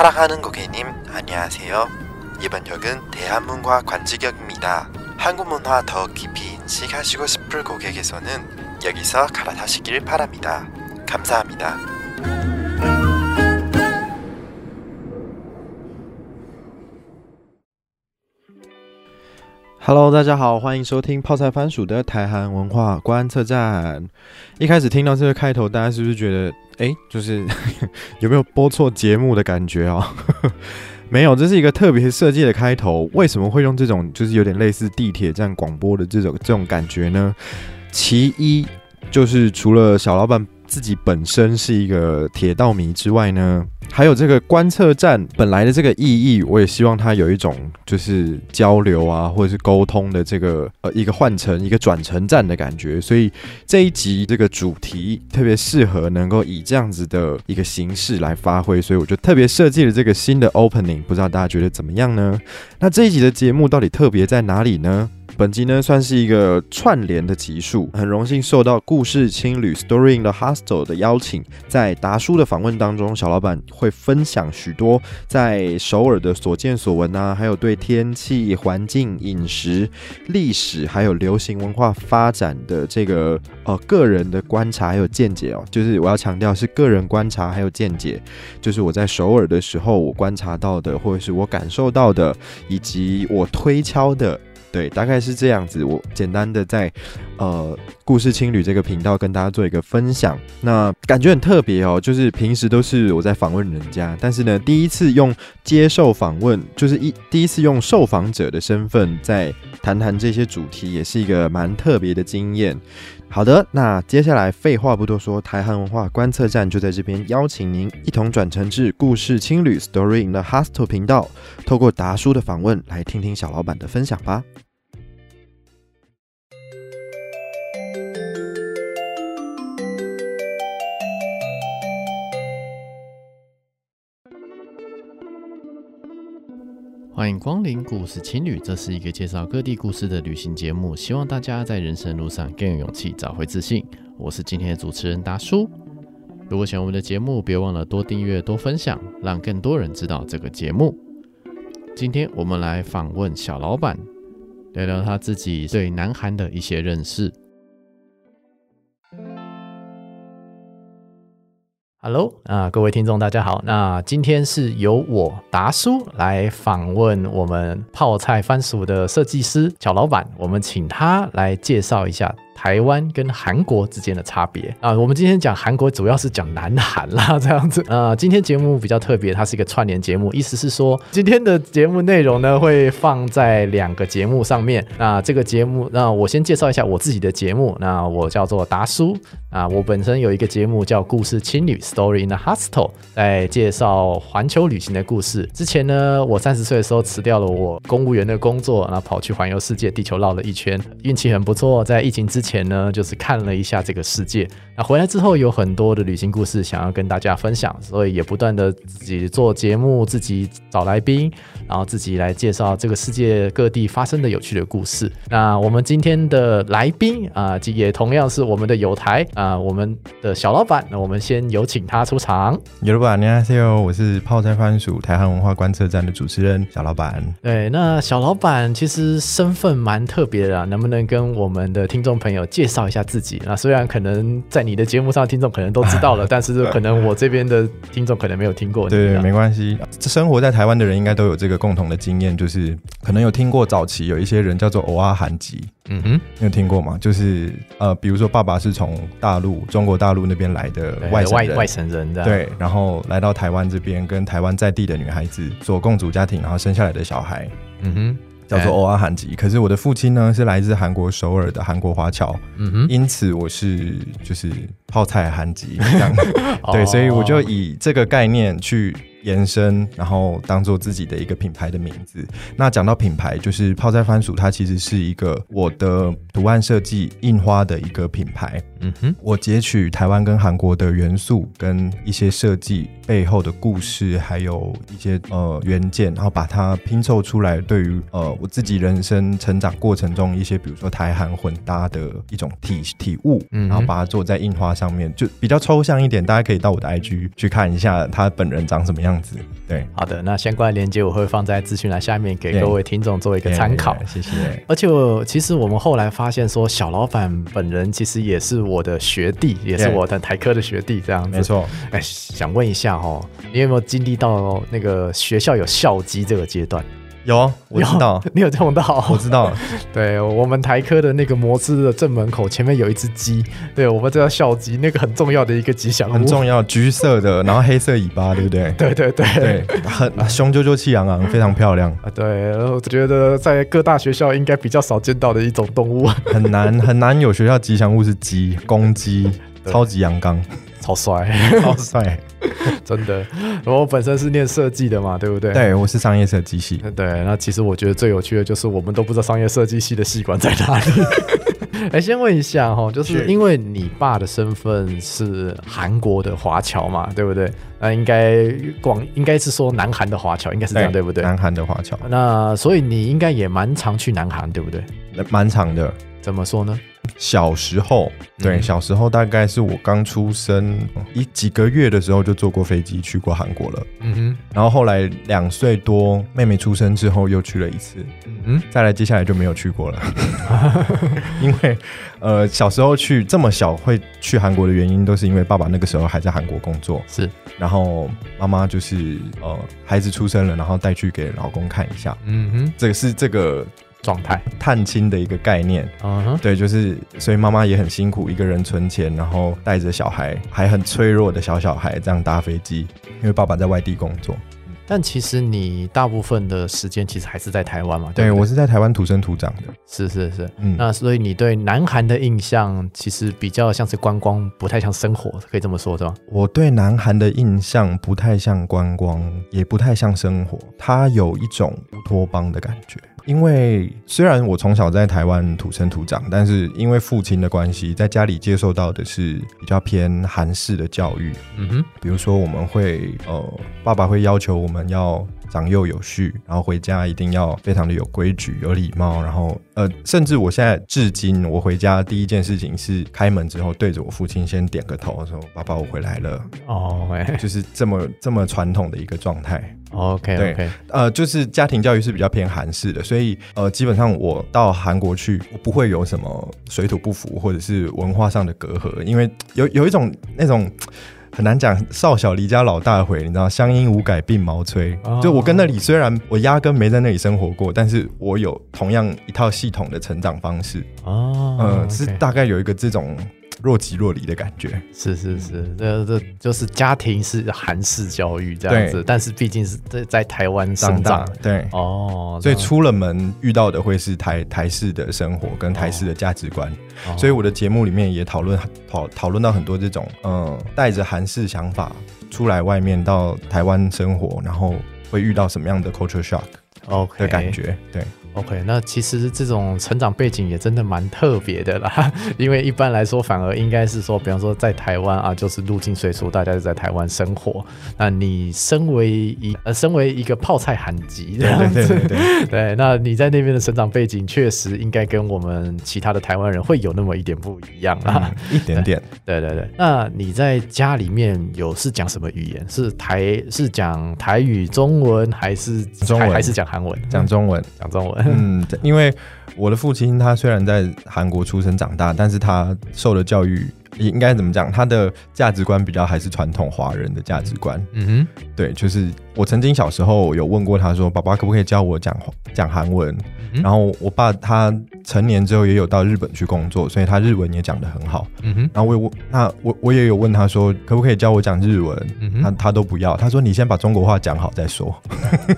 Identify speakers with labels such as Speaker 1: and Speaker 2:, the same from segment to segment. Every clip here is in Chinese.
Speaker 1: 사랑하는 고객님, 안녕하세요. 이번 역은 대한문화 관직역입니다. 한국 문화 더 깊이 인식하시고 싶을 고객에서는 여기서 갈아타시길 바랍니다. 감사합니다.
Speaker 2: Hello，大家好，欢迎收听泡菜番薯的台韩文化观测站。一开始听到这个开头，大家是不是觉得， 哎，就是 有没有播错节目的感觉啊？没有，这是一个特别设计的开头。为什么会用这种，就是有点类似地铁站广播的这种这种感觉呢？其一，就是除了小老板自己本身是一个铁道迷之外呢。还有这个观测站本来的这个意义，我也希望它有一种就是交流啊，或者是沟通的这个呃一个换乘一个转乘站的感觉。所以这一集这个主题特别适合能够以这样子的一个形式来发挥，所以我就特别设计了这个新的 opening，不知道大家觉得怎么样呢？那这一集的节目到底特别在哪里呢？本集呢算是一个串联的集数，很荣幸受到故事青旅 Story in the Hostel 的邀请，在达叔的访问当中，小老板会分享许多在首尔的所见所闻啊，还有对天气、环境、饮食、历史还有流行文化发展的这个呃个人的观察还有见解哦，就是我要强调是个人观察还有见解，就是我在首尔的时候我观察到的，或者是我感受到的，以及我推敲的。对，大概是这样子。我简单的在呃故事青旅这个频道跟大家做一个分享，那感觉很特别哦。就是平时都是我在访问人家，但是呢，第一次用接受访问，就是一第一次用受访者的身份在谈谈这些主题，也是一个蛮特别的经验。好的，那接下来废话不多说，台韩文化观测站就在这边邀请您一同转乘至故事青旅 Story in the Hostel 频道，透过达叔的访问来听听小老板的分享吧。
Speaker 3: 欢迎光临故事情侣，这是一个介绍各地故事的旅行节目，希望大家在人生路上更有勇气，找回自信。我是今天的主持人达叔。如果喜欢我们的节目，别忘了多订阅、多分享，让更多人知道这个节目。今天我们来访问小老板，聊聊他自己对南韩的一些认识。Hello 啊，各位听众，大家好。那今天是由我达叔来访问我们泡菜番薯的设计师小老板，我们请他来介绍一下。台湾跟韩国之间的差别啊，我们今天讲韩国主要是讲南韩啦，这样子。呃，今天节目比较特别，它是一个串联节目，意思是说今天的节目内容呢会放在两个节目上面。那这个节目，那我先介绍一下我自己的节目。那我叫做达叔啊，我本身有一个节目叫故事青旅 Story in the Hostel，在介绍环球旅行的故事。之前呢，我三十岁的时候辞掉了我公务员的工作，然后跑去环游世界，地球绕了一圈，运气很不错，在疫情之前。前呢，就是看了一下这个世界。那回来之后，有很多的旅行故事想要跟大家分享，所以也不断的自己做节目，自己找来宾，然后自己来介绍这个世界各地发生的有趣的故事。那我们今天的来宾啊，也同样是我们的友台啊，我们的小老板。那我们先有请他出场。
Speaker 2: 有老板，你好，我是泡菜番薯台湾文化观测站的主持人小老板。
Speaker 3: 对，那小老板其实身份蛮特别的，啊能不能跟我们的听众朋友？介绍一下自己。那虽然可能在你的节目上，听众可能都知道了，但是可能我这边的听众可能没有听过。
Speaker 2: 对，没关系。生活在台湾的人应该都有这个共同的经验，就是可能有听过早期有一些人叫做“偶阿韩籍”。嗯哼，你有听过吗？就是呃，比如说爸爸是从大陆、中国大陆那边来的外
Speaker 3: 外外省人，
Speaker 2: 对，然后来到台湾这边，跟台湾在地的女孩子做共组家庭，然后生下来的小孩。嗯哼。叫做欧阿韩籍，可是我的父亲呢是来自韩国首尔的韩国华侨，嗯哼，因此我是就是泡菜韩籍这样，对，所以我就以这个概念去延伸，然后当做自己的一个品牌的名字。那讲到品牌，就是泡菜番薯，它其实是一个我的图案设计印花的一个品牌。
Speaker 3: 嗯哼，
Speaker 2: 我截取台湾跟韩国的元素跟一些设计背后的故事，还有一些呃原件，然后把它拼凑出来，对于呃我自己人生成长过程中一些，比如说台韩混搭的一种体体悟，
Speaker 3: 嗯
Speaker 2: 然后把它做在印花上面，就比较抽象一点，大家可以到我的 IG 去看一下他本人长什么样子。对，
Speaker 3: 好的，那相关的链接我会放在资讯栏下面，给各位听众做一个参考。
Speaker 2: 谢谢。
Speaker 3: 而且我其实我们后来发现说，小老板本人其实也是我的学弟，也是我的台科的学弟，这样子。
Speaker 2: 没。错，
Speaker 3: 哎，想问一下哦，你有没有经历到那个学校有校机这个阶段？
Speaker 2: 有我知道，
Speaker 3: 你有碰到？
Speaker 2: 我知道，
Speaker 3: 对我们台科的那个摩斯的正门口前面有一只鸡，对我们这叫校鸡，那个很重要的一个吉祥物。
Speaker 2: 很重要，橘色的，然后黑色尾巴，对不对？
Speaker 3: 对对对。
Speaker 2: 对，很雄赳赳气昂昂，非常漂亮，
Speaker 3: 啊，对，我觉得在各大学校应该比较少见到的一种动物，
Speaker 2: 很难很难有学校吉祥物是鸡，公鸡，超级阳刚，
Speaker 3: 超帅，
Speaker 2: 超帅。
Speaker 3: 真的。然后我本身是念设计的嘛，对不对？。
Speaker 2: 对，我是商业设计系，
Speaker 3: 对，那其实我觉得最有趣的就是我们都不知道商业设计系的系馆在哪里。哎，先问一下哈，就是
Speaker 2: 是
Speaker 3: 因为你爸的身份是韩国的华侨嘛，对不对？那应该广应该是说南韩的华侨，应该是这样对不对？
Speaker 2: 南韩的华侨，
Speaker 3: 那所以你应该也蛮常去南韩，对不对？
Speaker 2: 蛮常的。
Speaker 3: 怎么说呢？
Speaker 2: 小时候，对，
Speaker 3: 嗯
Speaker 2: 小时候大概是我刚出生一几个月的时候就坐过飞机去过韩国了，
Speaker 3: 嗯哼。
Speaker 2: 然后后来两岁多，妹妹出生之后又去了一次，
Speaker 3: 哼，嗯
Speaker 2: 再来接下来就没有去过了，因为呃小时候去这么小会去韩国的原因，都是因为爸爸那个时候还在韩国工作，
Speaker 3: 是，
Speaker 2: 然后妈妈就是呃孩子出生了，然后带去给老公看一下，
Speaker 3: 嗯哼，
Speaker 2: 这个是这个
Speaker 3: 状态，
Speaker 2: 探亲的一个概念。
Speaker 3: 嗯哼，
Speaker 2: 对，就是所以妈妈也很辛苦，一个人存钱，然后带着小孩，还很脆弱的小小孩这样搭飞机，因为爸爸在外地工作。
Speaker 3: 但其实你大部分的时间其实还是在台湾嘛，
Speaker 2: 对
Speaker 3: 不
Speaker 2: 我是在台湾土生土长的，
Speaker 3: 是是是。
Speaker 2: 嗯，
Speaker 3: 那所以你对南韩的印象其实比较像是观光，不太像生活，可以这么说对吧？
Speaker 2: 我对南韩的印象不太像观光，也不太像生活，它有一种乌托邦的感觉。因为虽然我从小在台湾土生土长，但是因为父亲的关系，在家里接受到的是比较偏韩式的教育。
Speaker 3: 嗯哼，
Speaker 2: 比如说，我们会呃，爸爸会要求我们要长幼有序，然后回家一定要非常的有规矩、有礼貌，然后呃，甚至我现在至今，我回家第一件事情是开门之后对着我父亲先点个头，说：“爸爸，我回来了。
Speaker 3: 哦，哎”
Speaker 2: 就是这么这么传统的一个状态。
Speaker 3: ，OK
Speaker 2: 对
Speaker 3: OK，
Speaker 2: 呃，就是家庭教育是比较偏韩式的，所以呃，基本上我到韩国去，我不会有什么水土不服或者是文化上的隔阂，因为有有一种那种。很难讲，少小离家老大回，你知道，乡音无改鬓毛衰。
Speaker 3: 哦。
Speaker 2: 就我跟那里虽然我压根没在那里生活过，但是我有同样一套系统的成长方式，
Speaker 3: 哦，
Speaker 2: 嗯、是大概有一个这种若即若离的感觉。
Speaker 3: 是是是，这这就是家庭是韩式教育这样子，但是毕竟是在在台湾生
Speaker 2: 长。大，对，
Speaker 3: 哦，
Speaker 2: 所以出了门遇到的会是台台式的生活跟台式的价值观。
Speaker 3: 哦。
Speaker 2: 所以我的节目里面也讨论讨讨论到很多这种，嗯，带着韩式想法出来外面到台湾生活，然后会遇到什么样的 culture shock
Speaker 3: OK
Speaker 2: 的感觉，对。
Speaker 3: OK，那其实这种成长背景也真的蛮特别的啦，因为一般来说反而应该是说，比方说在台湾啊，就是入境随俗，大家就在台湾生活。那你身为一呃，身为一个泡菜韩籍这样子，
Speaker 2: 对对对对，
Speaker 3: 对，那你在那边的成长背景确实应该跟我们其他的台湾人会有那么一点不一样啦。
Speaker 2: 嗯一点点。
Speaker 3: 对对对，那你在家里面有是讲什么语言？是台是讲台语、中文，还是
Speaker 2: 中文
Speaker 3: 还还是讲韩文？
Speaker 2: 讲中文，
Speaker 3: 讲中文。
Speaker 2: 嗯，因为我的父亲他虽然在韩国出生长大，但是他受的教育应该怎么讲？他的价值观比较还是传统华人的价值观。
Speaker 3: 嗯哼
Speaker 2: 对，就是我曾经小时候有问过他说：“爸爸可不可以教我讲讲韩文？”
Speaker 3: 哼，
Speaker 2: 然后我爸他成年之后也有到日本去工作，所以他日文也讲得很好。
Speaker 3: 嗯哼，
Speaker 2: 然后我有问那我我也有问他说可不可以教我讲日文，
Speaker 3: 嗯哼，
Speaker 2: 他他都不要，他说你先把中国话讲好再说。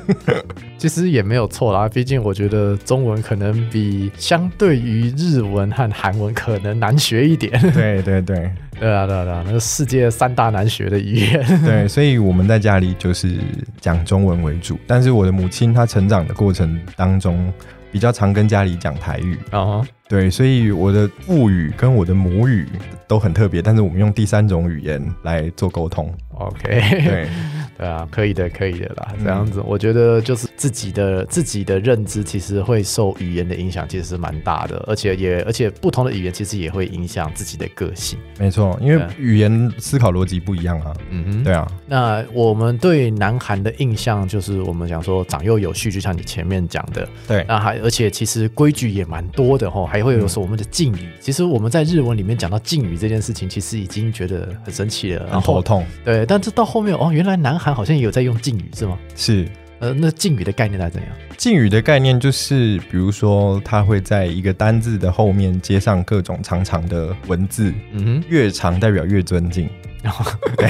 Speaker 3: 其实也没有错啦，毕竟我觉得中文可能比相对于日文和韩文可能难学一点。
Speaker 2: 对对对
Speaker 3: 对啊，对啊，对啊，那是世界三大难学的语言。
Speaker 2: 对，所以我们在家里就是讲中文为主，但是我的母亲她成长的过程当中比较常跟家里讲台语。
Speaker 3: 啊，
Speaker 2: 对，所以我的父语跟我的母语都很特别，但是我们用第三种语言来做沟通。
Speaker 3: OK，
Speaker 2: 对，
Speaker 3: 对啊，可以的，可以的啦。
Speaker 2: 嗯
Speaker 3: 这样子，我觉得就是自己的自己的认知，其实会受语言的影响，其实是蛮大的，而且也而且不同的语言其实也会影响自己的个性。
Speaker 2: 没错，因为语言思考逻辑不一样啊。
Speaker 3: 嗯哼，
Speaker 2: 对啊，
Speaker 3: 那我们对南韩的印象就是，我们讲说长幼有序，就像你前面讲的，
Speaker 2: 对，
Speaker 3: 那还而且其实规矩也蛮多的吼，还会有
Speaker 2: 嗯
Speaker 3: 说我们的敬语。其实我们在日文里面讲到敬语这件事情，其实已经觉得很神奇了。然后
Speaker 2: 很头痛。
Speaker 3: 对，但是到后面哦，原来南韩好像也有在用敬语是吗？
Speaker 2: 是
Speaker 3: 呃，那敬语的概念大概怎样？
Speaker 2: 敬语的概念就是，比如说，它会在一个单字的后面接上各种长长的文字，
Speaker 3: 嗯哼
Speaker 2: 越长代表越尊敬。
Speaker 3: 哼，
Speaker 2: 对，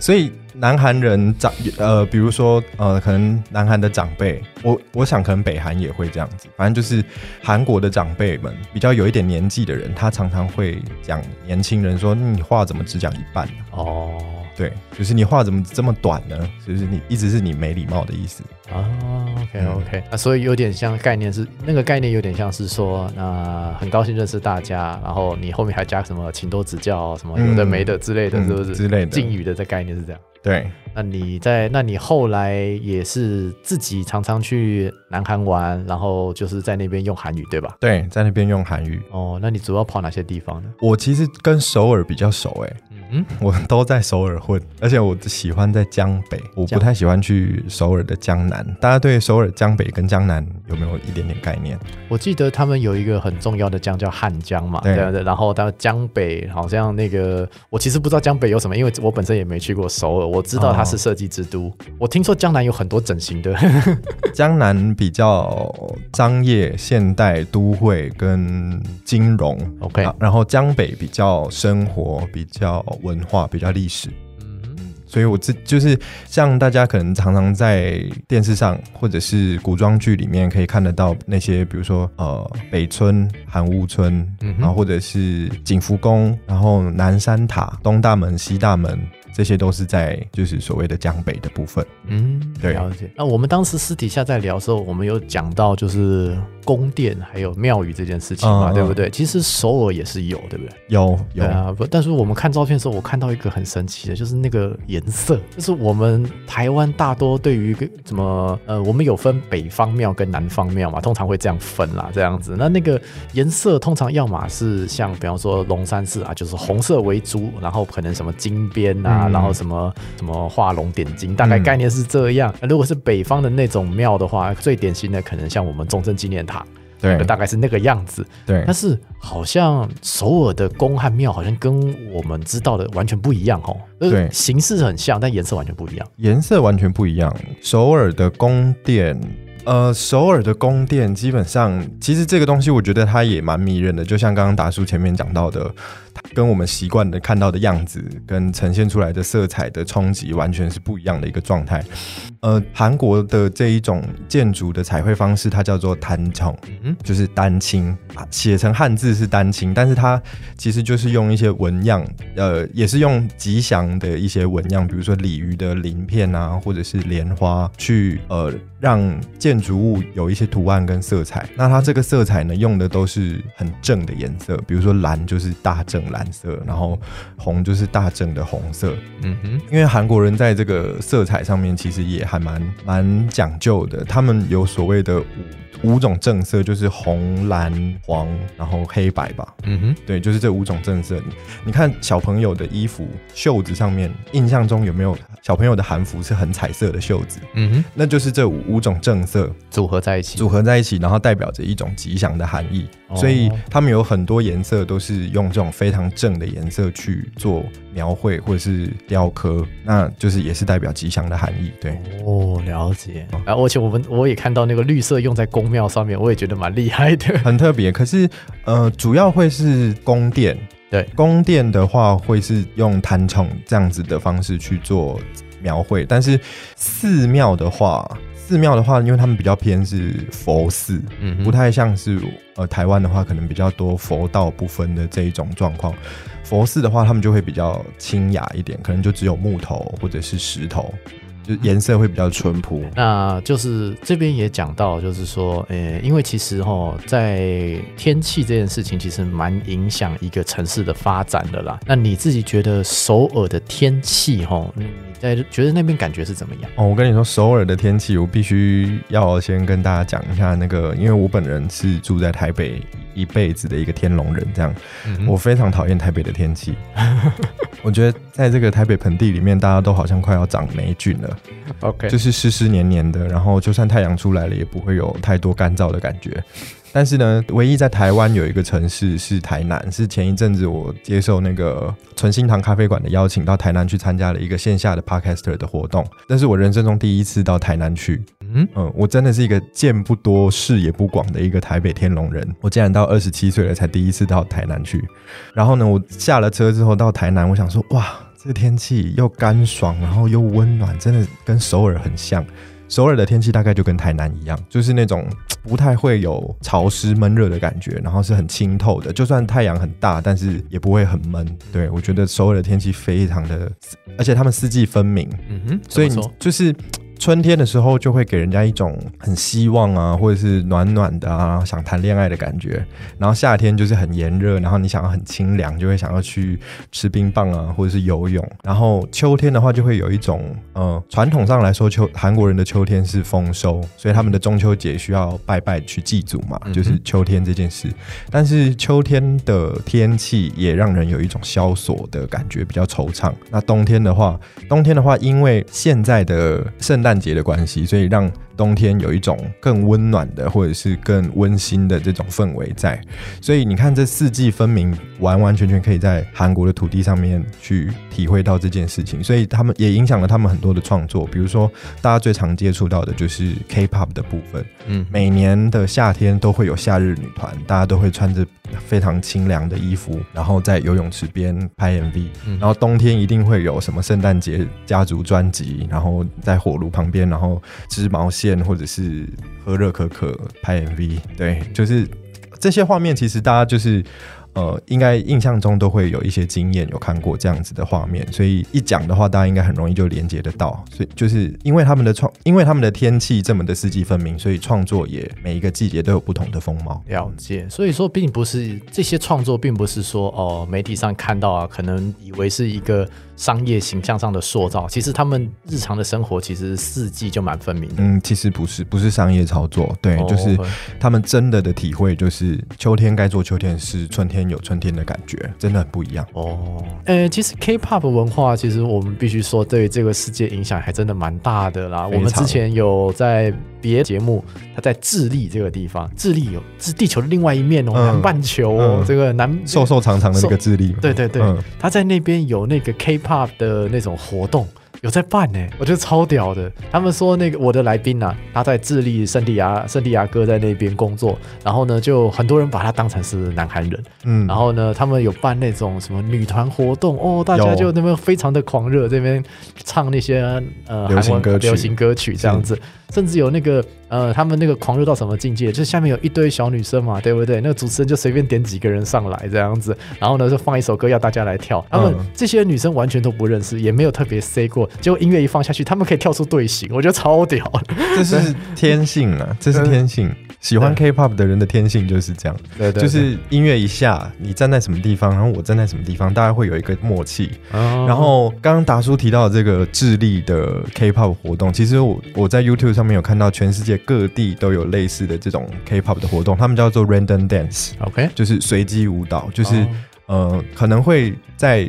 Speaker 2: 所以南韩人长呃，比如说呃，可能南韩的长辈，我我想可能北韩也会这样子，反正就是韩国的长辈们比较有一点年纪的人，他常常会讲年轻人说，你话怎么只讲一半呢？
Speaker 3: 哦，
Speaker 2: 对，就是你话怎么这么短呢？就是你一直是你没礼貌的意思。
Speaker 3: 哦，OK
Speaker 2: 嗯
Speaker 3: OK，那所以有点像概念是那个概念有点像是说，那很高兴认识大家，然后你后面还加什么请多指教什么有的没的之类的，
Speaker 2: 嗯
Speaker 3: 是不是？
Speaker 2: 之类的
Speaker 3: 敬语的这概念是这样。
Speaker 2: 对，
Speaker 3: 那你在，那你后来也是自己常常去南韩玩，然后就是在那边用韩语，对吧？
Speaker 2: 对，在那边用韩语。
Speaker 3: 哦，那你主要跑哪些地方呢？
Speaker 2: 我其实跟首尔比较熟哎、
Speaker 3: 嗯
Speaker 2: 我都在首尔混，而且我喜欢在江北，我不太喜欢去首尔的江南。大家对首尔江北跟江南有没有一点点概念？
Speaker 3: 我记得他们有一个很重要的江叫汉江嘛，
Speaker 2: 对
Speaker 3: 对对。然后到江北好像那个，我其实不知道江北有什么，因为我本身也没去过首尔，我知道它是设计之都。我听说江南有很多整形的，
Speaker 2: 江南比较商业、现代、都会跟金融
Speaker 3: OK
Speaker 2: 啊然后江北比较生活、比较文化、比较历史。
Speaker 3: 嗯
Speaker 2: 所以我这就是像大家可能常常在电视上或者是古装剧里面可以看得到那些，比如说呃北村、韩屋村，
Speaker 3: 嗯
Speaker 2: 然后或者是景福宫，然后南山塔、东大门、西大门，这些都是在就是所谓的江北的部分。
Speaker 3: 嗯，
Speaker 2: 对
Speaker 3: 了解。那我们当时私底下在聊的时候，我们有讲到就是宫殿还有庙宇这件事情嘛，对不对？其实首尔也是有，对不对？
Speaker 2: 有有
Speaker 3: 啊，不，但是我们看照片的时候，我看到一个很神奇的，就是那个颜色，就是我们台湾大多对于一个怎么呃，我们有分北方庙跟南方庙嘛，通常会这样分啦，这样子。那那个颜色通常要么是像比方说龙山寺啊，就是红色为主，然后可能什么金边啊，
Speaker 2: 嗯
Speaker 3: 然后什么什么画龙点睛，大概
Speaker 2: 嗯
Speaker 3: 概念是这样。那如果是北方的那种庙的话，最典型的可能像我们中正纪念塔，
Speaker 2: 对
Speaker 3: 大概是那个样子。
Speaker 2: 对
Speaker 3: 但是好像首尔的宫和庙好像跟我们知道的完全不一样哦，就是
Speaker 2: 对
Speaker 3: 形式很像，但颜色完全不一样。
Speaker 2: 颜色完全不一样。首尔的宫殿，呃，首尔的宫殿基本上，其实这个东西我觉得它也蛮迷人的，就像刚刚达叔前面讲到的，它跟我们习惯的看到的样子跟呈现出来的色彩的冲击完全是不一样的一个状态。呃，韩国的这一种建筑的彩绘方式，它叫做단 청，
Speaker 3: 嗯
Speaker 2: 就是丹青，啊写成汉字是丹青，但是它其实就是用一些纹样，呃，也是用吉祥的一些纹样，比如说鲤鱼的鳞片啊，或者是莲花，去呃让建筑物有一些图案跟色彩。那它这个色彩呢，用的都是很正的颜色，比如说蓝就是大正蓝色，然后红就是大正的红色。
Speaker 3: 嗯哼，
Speaker 2: 因为韩国人在这个色彩上面其实也还蛮蛮讲究的，他们有所谓的五五种正色，就是红、蓝、黄，然后黑白吧。
Speaker 3: 嗯哼，
Speaker 2: 对，就是这五种正色。你你看小朋友的衣服袖子上面，印象中有没有小朋友的韩服是很彩色的袖子？
Speaker 3: 嗯哼，
Speaker 2: 那就是这五五种正色
Speaker 3: 组合在一起。
Speaker 2: 组合在一起，然后代表着一种吉祥的含义。
Speaker 3: 哦
Speaker 2: 所以他们有很多颜色都是用这种非常正的颜色去做描绘或者是雕刻，那就是也是代表吉祥的含义。对，
Speaker 3: 哦，了解。啊，而且我们我也看到那个绿色用在宫庙上面，我也觉得蛮厉害的。
Speaker 2: 很特别。可是呃，主要会是宫殿。
Speaker 3: 对
Speaker 2: 宫殿的话，会是用弹宠这样子的方式去做描绘，但是寺庙的话。寺庙的话，因为他们比较偏是佛寺，
Speaker 3: 嗯
Speaker 2: 不太像是呃台湾的话，可能比较多佛道不分的这一种状况。佛寺的话，他们就会比较清雅一点，可能就只有木头或者是石头。就颜色会比较淳朴。
Speaker 3: 那就是这边也讲到，就是说，呃，因为其实哈，在天气这件事情，其实蛮影响一个城市的发展的啦。那你自己觉得首尔的天气哈，你在觉得那边感觉是怎么样？
Speaker 2: 哦，我跟你说，首尔的天气，我必须要先跟大家讲一下那个，因为我本人是住在台北一辈子的一个天龙人，这样，
Speaker 3: 嗯
Speaker 2: 我非常讨厌台北的天气。我觉得在这个台北盆地里面，大家都好像快要长霉菌了
Speaker 3: ，OK，
Speaker 2: 就是湿湿黏黏的，然后就算太阳出来了，也不会有太多干燥的感觉。但是呢，唯一在台湾有一个城市是台南，是前一阵子我接受那个纯心堂咖啡馆的邀请，到台南去参加了一个线下的 podcaster 的活动。那是我人生中第一次到台南去，
Speaker 3: 嗯，
Speaker 2: 嗯，我真的是一个见不多、视野不广的一个台北天龙人。我竟然到二十七岁了才第一次到台南去。然后呢，我下了车之后到台南，我想说，哇，这个天气又干爽，然后又温暖，真的跟首尔很像。首尔的天气大概就跟台南一样，就是那种 不太会有潮湿闷热的感觉，然后是很清透的，就算太阳很大，但是也不会很闷。对我觉得首尔的天气非常的，而且他们四季分明，
Speaker 3: 嗯哼，
Speaker 2: 所以就是春天的时候就会给人家一种很希望啊，或者是暖暖的啊，想谈恋爱的感觉。然后夏天就是很炎热，然后你想要很清凉，就会想要去吃冰棒啊，或者是游泳。然后秋天的话，就会有一种呃，传统上来说，秋韩国人的秋天是丰收，所以他们的中秋节需要拜拜去祭祖嘛，就是秋天这件事。但是秋天的天气也让人有一种萧索的感觉，比较惆怅。那冬天的话，冬天的话，因为现在的圣诞节的关系，所以让冬天有一种更温暖的，或者是更温馨的这种氛围在。所以你看，这四季分明，完完全全可以在韩国的土地上面去体会到这件事情。所以他们也影响了他们很多的创作，比如说大家最常接触到的就是 K-pop 的部分。
Speaker 3: 嗯，
Speaker 2: 每年的夏天都会有夏日女团，大家都会穿着非常清凉的衣服，然后在游泳池边拍 MV。
Speaker 3: 嗯
Speaker 2: 然后冬天一定会有什么圣诞节家族专辑，然后在火炉旁边，然后织毛线或者是喝热可可拍 MV。对，就是这些画面，其实大家就是。呃，应该印象中都会有一些经验，有看过这样子的画面，所以一讲的话，大家应该很容易就连接得到。所以就是因为他们的创，因为他们的天气这么的四季分明，所以创作也每一个季节都有不同的风貌。
Speaker 3: 了解，所以说并不是这些创作，并不是说哦，媒体上看到啊，可能以为是一个商业形象上的塑造，其实他们日常的生活其实四季就蛮分明的。
Speaker 2: 嗯，其实不是，不是商业操作，对，
Speaker 3: 哦
Speaker 2: 就是他们真的的体会，就是秋天该做秋天的事，春天有春天的感觉，真的很不一样。
Speaker 3: 哦，呃，其实 K-pop 文化，其实我们必须说，对这个世界影响还真的蛮大的啦。我们之前有在别节目，他在智利这个地方，智利有是地球的另外一面哦，
Speaker 2: 嗯
Speaker 3: 南半球哦，
Speaker 2: 嗯。
Speaker 3: 这个南
Speaker 2: 瘦瘦长长的那个智利，
Speaker 3: 对对对，
Speaker 2: 嗯。
Speaker 3: 他在那边有那个 K-pop 的那种活动，有在办呢，我觉得超屌的。他们说那个我的来宾啊，他在智利圣地亚圣地亚哥在那边工作，然后呢，就很多人把他当成是南韩人，
Speaker 2: 嗯。
Speaker 3: 然后呢，他们有办那种什么女团活动哦，大家就那边非常的狂热，这边唱那些呃
Speaker 2: 流行歌曲。
Speaker 3: 流行歌曲这样子，甚至有那个呃，他们那个狂热到什么境界？就是下面有一堆小女生嘛，对不对？那个主持人就随便点几个人上来这样子，然后呢就放一首歌要大家来跳，他们
Speaker 2: 嗯
Speaker 3: 这些女生完全都不认识，也没有特别 say 过，结果音乐一放下去，他们可以跳出队形，我觉得超屌的。
Speaker 2: 这是天性啊，这是天性。喜欢 K-pop 的人的天性就是这样，
Speaker 3: 对对
Speaker 2: 就是音乐一下，你站在什么地方，然后我站在什么地方，大家会有一个默契。
Speaker 3: 然
Speaker 2: 然后刚刚达叔提到的这个智利的 K-pop 活动，其实我我在 YouTube 上面有看到，全世界各地都有类似的这种 K-pop 的活动，他们叫做 Random
Speaker 3: Dance，OK，
Speaker 2: 就是随机舞蹈，就是、
Speaker 3: 哦。
Speaker 2: 呃可能会在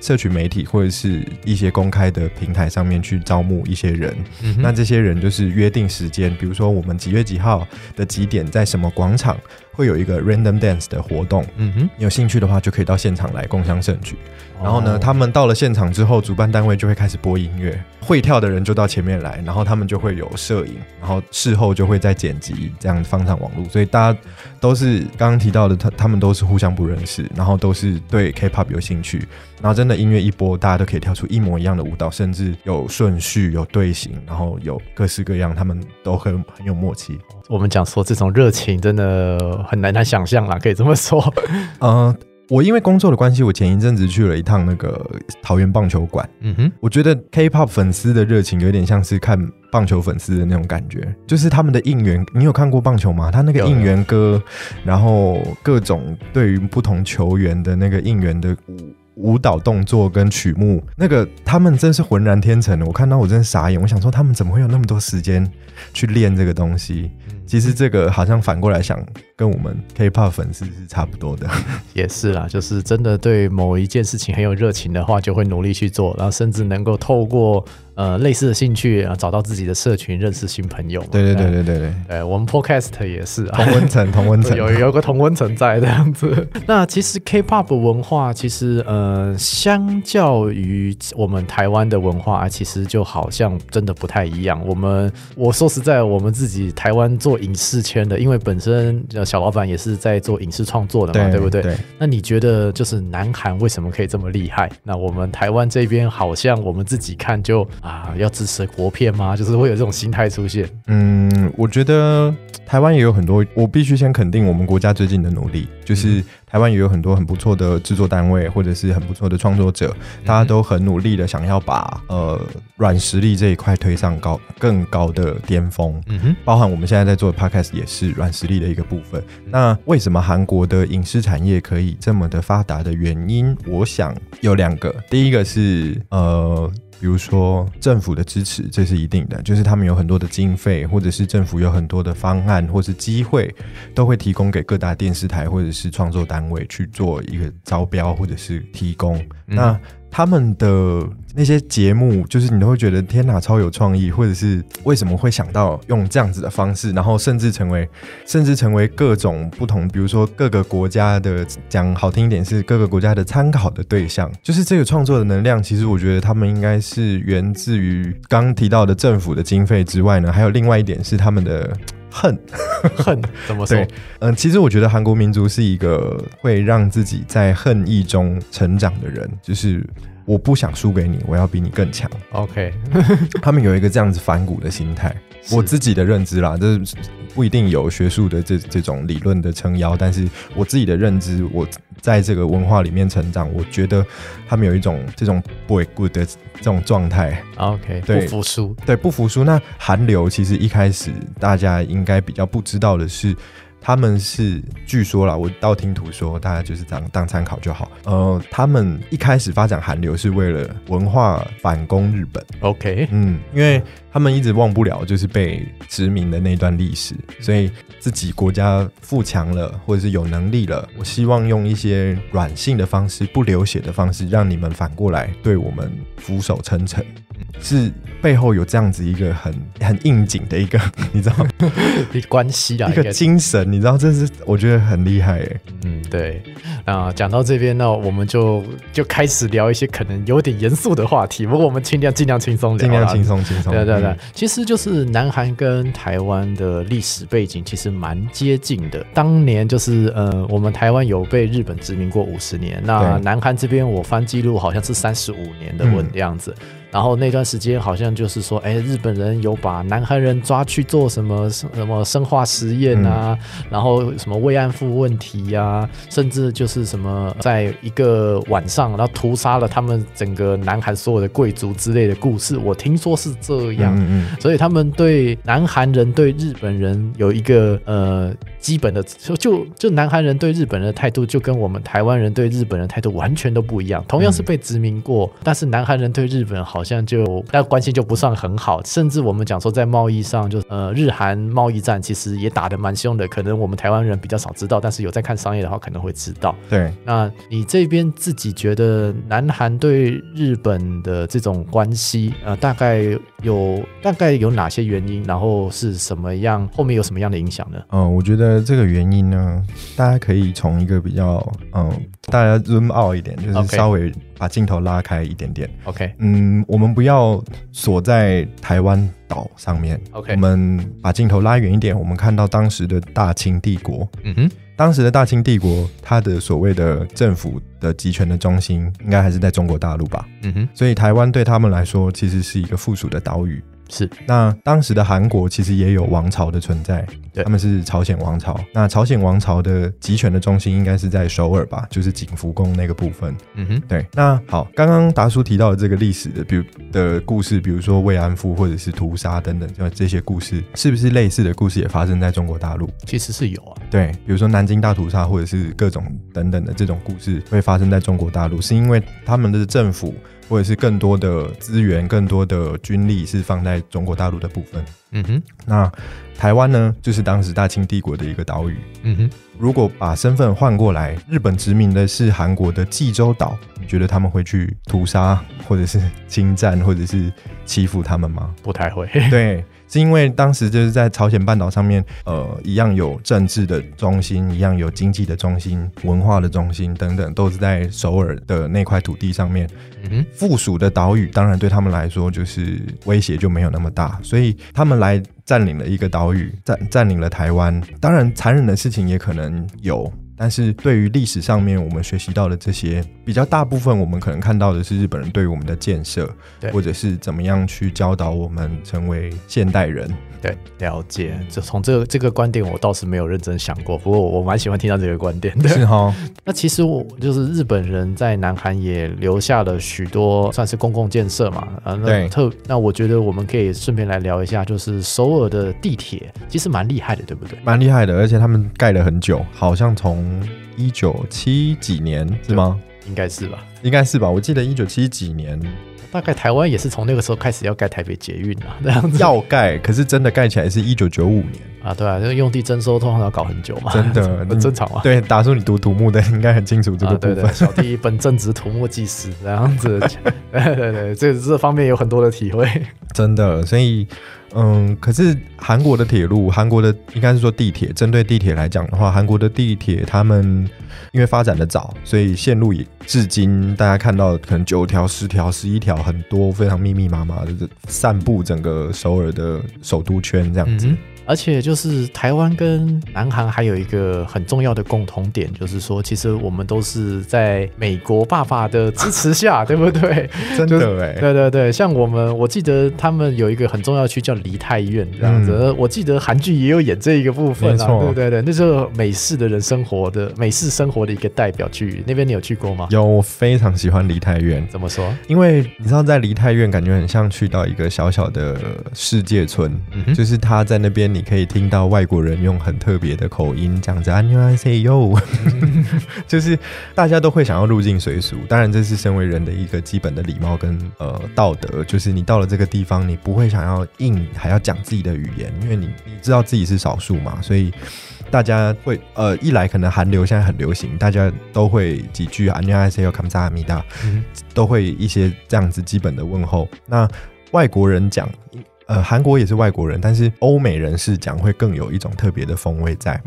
Speaker 2: 社群媒体或者是一些公开的平台上面去招募一些人，
Speaker 3: 嗯
Speaker 2: 那这些人就是约定时间，比如说我们几月几号的几点在什么广场会有一个 Random Dance 的活动。
Speaker 3: 嗯哼，
Speaker 2: 你有兴趣的话，就可以到现场来共享盛举。然后呢，
Speaker 3: 哦
Speaker 2: 他们到了现场之后，主办单位就会开始播音乐，会跳的人就到前面来，然后他们就会有摄影，然后事后就会再剪辑，这样放上网络。所以大家都是刚刚提到的，他他们都是互相不认识，然后都是对 K-pop 有兴趣，然后真的音乐一播，大家都可以跳出一模一样的舞蹈，甚至有顺序、有队形，然后有各式各样，他们都很很有默契。
Speaker 3: 我们讲说这种热情真的很难难想象啦，可以这么说。
Speaker 2: 呃，我因为工作的关系，我前一阵子去了一趟那个桃园棒球馆。
Speaker 3: 嗯哼，
Speaker 2: 我觉得 K-pop 粉丝的热情有点像是看棒球粉丝的那种感觉，就是他们的应援。你有看过棒球吗？他那个
Speaker 3: 有
Speaker 2: 应援歌，然后各种对于不同球员的那个应援的舞舞蹈动作跟曲目，那个他们真是浑然天成的。我看到我真的傻眼，我想说他们怎么会有那么多时间去练这个东西？其实这个好像反过来想，跟我们 K-pop 粉丝是差不多的。
Speaker 3: 也是啦，就是真的对某一件事情很有热情的话，就会努力去做，然后甚至能够透过呃类似的兴趣啊，找到自己的社群，认识新朋友。
Speaker 2: 对对对
Speaker 3: 嗯
Speaker 2: 对对对，
Speaker 3: 哎，我们 Podcast 也是啊，
Speaker 2: 同温层同温层
Speaker 3: 有有个同温层在这样子。那其实 K-pop 文化，其实呃，相较于我们台湾的文化，其实就好像真的不太一样。我们我说实在，我们自己台湾做影视圈的，因为本身呃小老板也是在做影视创作的嘛，对不对？
Speaker 2: 对。
Speaker 3: 那你觉得就是南韩为什么可以这么厉害？那我们台湾这边好像我们自己看就啊，要支持国片吗？就是会有这种心态出现。
Speaker 2: 嗯，我觉得台湾也有很多，我必须先肯定我们国家最近的努力，就是台湾也有很多很不错的制作单位，或者是很不错的创作者，大家都很努力的想要把呃软实力这一块推上高更高的巅峰。
Speaker 3: 嗯哼，
Speaker 2: 包含我们现在在做的 podcast 也是软实力的一个部分。那为什么韩国的影视产业可以这么的发达的原因，我想有两个。第一个是呃。比如说政府的支持，这是一定的，就是他们有很多的经费，或者是政府有很多的方案，或是机会，都会提供给各大电视台或者是创作单位去做一个招标，或者是提供。那他们的那些节目，就是你都会觉得天哪，超有创意，或者是为什么会想到用这样子的方式，然后甚至成为，甚至成为各种不同，比如说各个国家的讲好听一点是各个国家的参考的对象。就是这个创作的能量，其实我觉得他们应该是源自于刚提到的政府的经费之外呢，还有另外一点是他们的恨。
Speaker 3: 恨怎么说
Speaker 2: 对？嗯，其实我觉得韩国民族是一个会让自己在恨意中成长的人，就是我不想输给你，我要比你更强。
Speaker 3: OK，
Speaker 2: 他们有一个这样子反骨的心态，
Speaker 3: 是
Speaker 2: 我自己的认知啦，这不一定有学术的这这种理论的撑腰，但是我自己的认知，我在这个文化里面成长，我觉得他们有一种这种 boy good 的这种状态
Speaker 3: ，OK，
Speaker 2: 对
Speaker 3: 不服输。
Speaker 2: 对，不服输。那韩流其实一开始大家应该比较不知道的是，他们是据说啦，我道听途说，大家就是当当参考就好。呃，他们一开始发展韩流是为了文化反攻日本
Speaker 3: ，OK，
Speaker 2: 嗯，因为他们一直忘不了就是被殖民的那段历史，所以自己国家富强了，或者是有能力了，我希望用一些软性的方式、不流血的方式，让你们反过来对我们俯首称臣。是背后有这样子一个很很应景的一个，你知道
Speaker 3: 关系啊，
Speaker 2: 一个精神，你知道这是我觉得很厉害哎。
Speaker 3: 嗯，对。那讲到这边，呢我们就就开始聊一些可能有点严肃的话题，不过我们尽量尽量轻松聊，
Speaker 2: 尽量轻松轻松。
Speaker 3: 对对对，
Speaker 2: 嗯
Speaker 3: 其实就是南韩跟台湾的历史背景其实蛮接近的。当年就是呃，我们台湾有被日本殖民过五十年，那南韩这边我翻记录好像是三十五年的文
Speaker 2: 嗯
Speaker 3: 样子。然后那段时间好像就是说，哎，日本人有把南韩人抓去做什么什么生化实验啊，然后什么慰安妇问题呀、甚至就是什么在一个晚上，然后屠杀了他们整个南韩所有的贵族之类的故事，我听说是这样。
Speaker 2: 嗯嗯
Speaker 3: 所以他们对南韩人对日本人有一个呃基本的，就就就南韩人对日本人的态度，就跟我们台湾人对日本人的态度完全都不一样。同样是被殖民过，但是南韩人对日本好像就那关系就不算很好，甚至我们讲说在贸易上，就呃日韩贸易战其实也打得蛮凶的，可能我们台湾人比较少知道，但是有在看商业的话可能会知道。
Speaker 2: 对，
Speaker 3: 那你这边自己觉得南韩对日本的这种关系，呃，大概有大概有哪些原因？然后是什么样？后面有什么样的影响呢？
Speaker 2: 嗯，我觉得这个原因呢，大家可以从一个比较嗯，大家 zoom out 一点，就是稍微把镜头拉开一点点。
Speaker 3: OK
Speaker 2: 嗯，我们不要锁在台湾岛上面
Speaker 3: OK
Speaker 2: 我们把镜头拉远一点，我们看到当时的大清帝国。
Speaker 3: 嗯哼，
Speaker 2: 当时的大清帝国，它的所谓的政府的集权的中心，应该还是在中国大陆吧？
Speaker 3: 嗯哼，
Speaker 2: 所以台湾对他们来说，其实是一个附属的岛屿。
Speaker 3: 是
Speaker 2: 那当时的韩国其实也有王朝的存在，
Speaker 3: 对
Speaker 2: 他们是朝鲜王朝。那朝鲜王朝的集权的中心应该是在首尔吧，就是景福宫那个部分。
Speaker 3: 嗯哼，
Speaker 2: 对，那好，刚刚达叔提到的这个历史的，比如的故事，比如说慰安妇或者是屠杀等等，就这些故事，是不是类似的故事也发生在中国大陆？
Speaker 3: 其实是有啊，
Speaker 2: 对，比如说南京大屠杀，或者是各种等等的这种故事会发生在中国大陆，是因为他们的政府或者是更多的资源、更多的军力是放在中国大陆的部分。
Speaker 3: 嗯哼，
Speaker 2: 那台湾呢，就是当时大清帝国的一个岛屿。
Speaker 3: 嗯哼，
Speaker 2: 如果把身份换过来，日本殖民的是韩国的济州岛，你觉得他们会去屠杀，或者是侵占，或者是欺负他们吗？
Speaker 3: 不太会。
Speaker 2: 对，是因为当时就是在朝鲜半岛上面，呃，一样有政治的中心，一样有经济的中心、文化的中心等等，都是在首尔的那块土地上面。
Speaker 3: 嗯，
Speaker 2: 附属的岛屿，当然对他们来说就是威胁就没有那么大，所以他们来占领了一个岛屿，占占领了台湾。当然，残忍的事情也可能有。但是对于历史上面我们学习到的这些，比较大部分我们可能看到的是日本人对于我们的建设，
Speaker 3: 对
Speaker 2: 或者是怎么样去教导我们成为现代人。
Speaker 3: 对，了解。就从这个这个观点，我倒是没有认真想过。不过我蛮喜欢听到这个观点的。
Speaker 2: 是哈，
Speaker 3: 那其实我就是日本人在南韩也留下了许多算是公共建设嘛，啊，那
Speaker 2: 对
Speaker 3: 特那我觉得我们可以顺便来聊一下，就是首尔的地铁其实蛮厉害的，对不对？
Speaker 2: 蛮厉害的，而且他们盖了很久，好像从一九七几年是吗？
Speaker 3: 应该是吧。
Speaker 2: 应该是吧，我记得一九七几年
Speaker 3: 大概台湾也是从那个时候开始要盖台北捷运啊，这样子
Speaker 2: 要盖，可是真的盖起来是一九九五年。
Speaker 3: 啊，对啊，因为用地征收通常要搞很久嘛，
Speaker 2: 真的
Speaker 3: 很 正常啊。
Speaker 2: 对，打叔你读土木的应该很清楚这个
Speaker 3: 啊，
Speaker 2: 部分。
Speaker 3: 对对，小弟本正直土木技师这样子，对对对，这这方面有很多的体会。
Speaker 2: 真的，所以嗯，可是韩国的铁路，韩国的应该是说地铁，针对地铁来讲的话，韩国的地铁他们因为发展的早，所以线路也至今大家看到可能九条、十条、十一条，很多非常密密麻麻的散布整个首尔的首都圈这样子。
Speaker 3: 而且就是台湾跟南韩还有一个很重要的共同点，就是说，其实我们都是在美国爸爸的支持下，对不对？
Speaker 2: 真的哎、
Speaker 3: 对对对，像我们，我记得他们有一个很重要的区叫梨泰院这样子，我记得韩剧也有演这一个部分啊，对对对，那就是美式的人生活的美式生活的一个代表剧。那边你有去过吗？
Speaker 2: 有，我非常喜欢梨泰院。
Speaker 3: 怎么说？
Speaker 2: 因为你知道，在梨泰院感觉很像去到一个小小的世界村，
Speaker 3: 嗯哼，
Speaker 2: 就是他在那边，你可以听到外国人用很特别的口音讲着 “안녕하세요”，就是大家都会想要入境随俗。当然，这是身为人的一个基本的礼貌跟呃道德，就是你到了这个地方，你不会想要硬还要讲自己的语言，因为你你知道自己是少数嘛，所以。大家会呃，一来可能韩流现在很流行，大家都会几句안녕하세요、감사합니다，
Speaker 3: 嗯
Speaker 2: 都会一些这样子基本的问候。那外国人讲， 呃，韩国也是外国人，但是欧美人士讲会更有一种特别的风味在。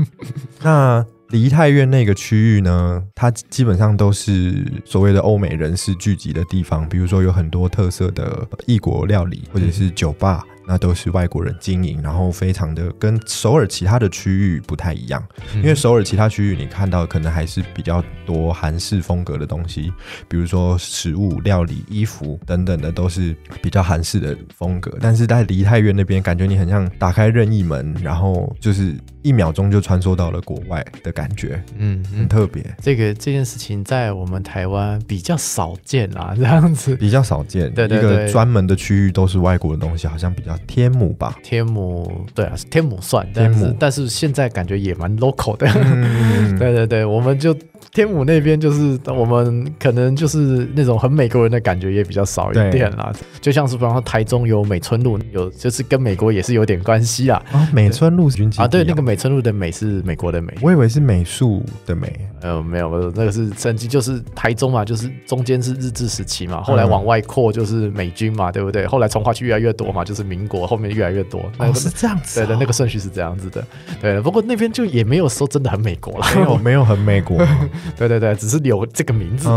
Speaker 2: 那梨泰院那个区域呢，它基本上都是所谓的欧美人士聚集的地方，比如说有很多特色的异国料理或者是酒吧。那都是外国人经营，然后非常的跟首尔其他的区域不太一样，
Speaker 3: 哼，
Speaker 2: 因为首尔其他区域你看到可能还是比较多韩式风格的东西，比如说食物、料理、衣服等等的都是比较韩式的风格。但是在梨泰院那边，感觉你很像打开任意门，然后就是一秒钟就穿梭到了国外的感觉，
Speaker 3: 嗯嗯，
Speaker 2: 很特别，
Speaker 3: 这个这件事情在我们台湾比较少见啊，这样子。
Speaker 2: 比较少见。
Speaker 3: 对对
Speaker 2: 一个专门的区域都是外国的东西，好像比较天母吧。
Speaker 3: 天母对啊，天母算，但
Speaker 2: 天母
Speaker 3: 是但是现在感觉也蛮 local 的。
Speaker 2: 嗯，
Speaker 3: 对对对，我们就天母那边就是我们可能就是那种很美国人的感觉也比较少一点啦，就像是比方说台中有美村路，有就是跟美国也是有点关系啊。
Speaker 2: 哦，美村路军基地
Speaker 3: 啊，对，那个
Speaker 2: 哦
Speaker 3: 美村路的美是美国的美，
Speaker 2: 我以为是美术的美。
Speaker 3: 呃，没有，没有，那个是曾经就是台中嘛，就是中间是日治时期嘛，后来往外扩就是美军嘛，对不对？后来从化区越来越多嘛，就是民国，后面越来越多。那个
Speaker 2: 哦是这样子、
Speaker 3: 对的，那个顺序是这样子的。对，不过那边就也没有说真的很美国了，
Speaker 2: 没有没有很美国吗，
Speaker 3: 对对对，只是有这个名字。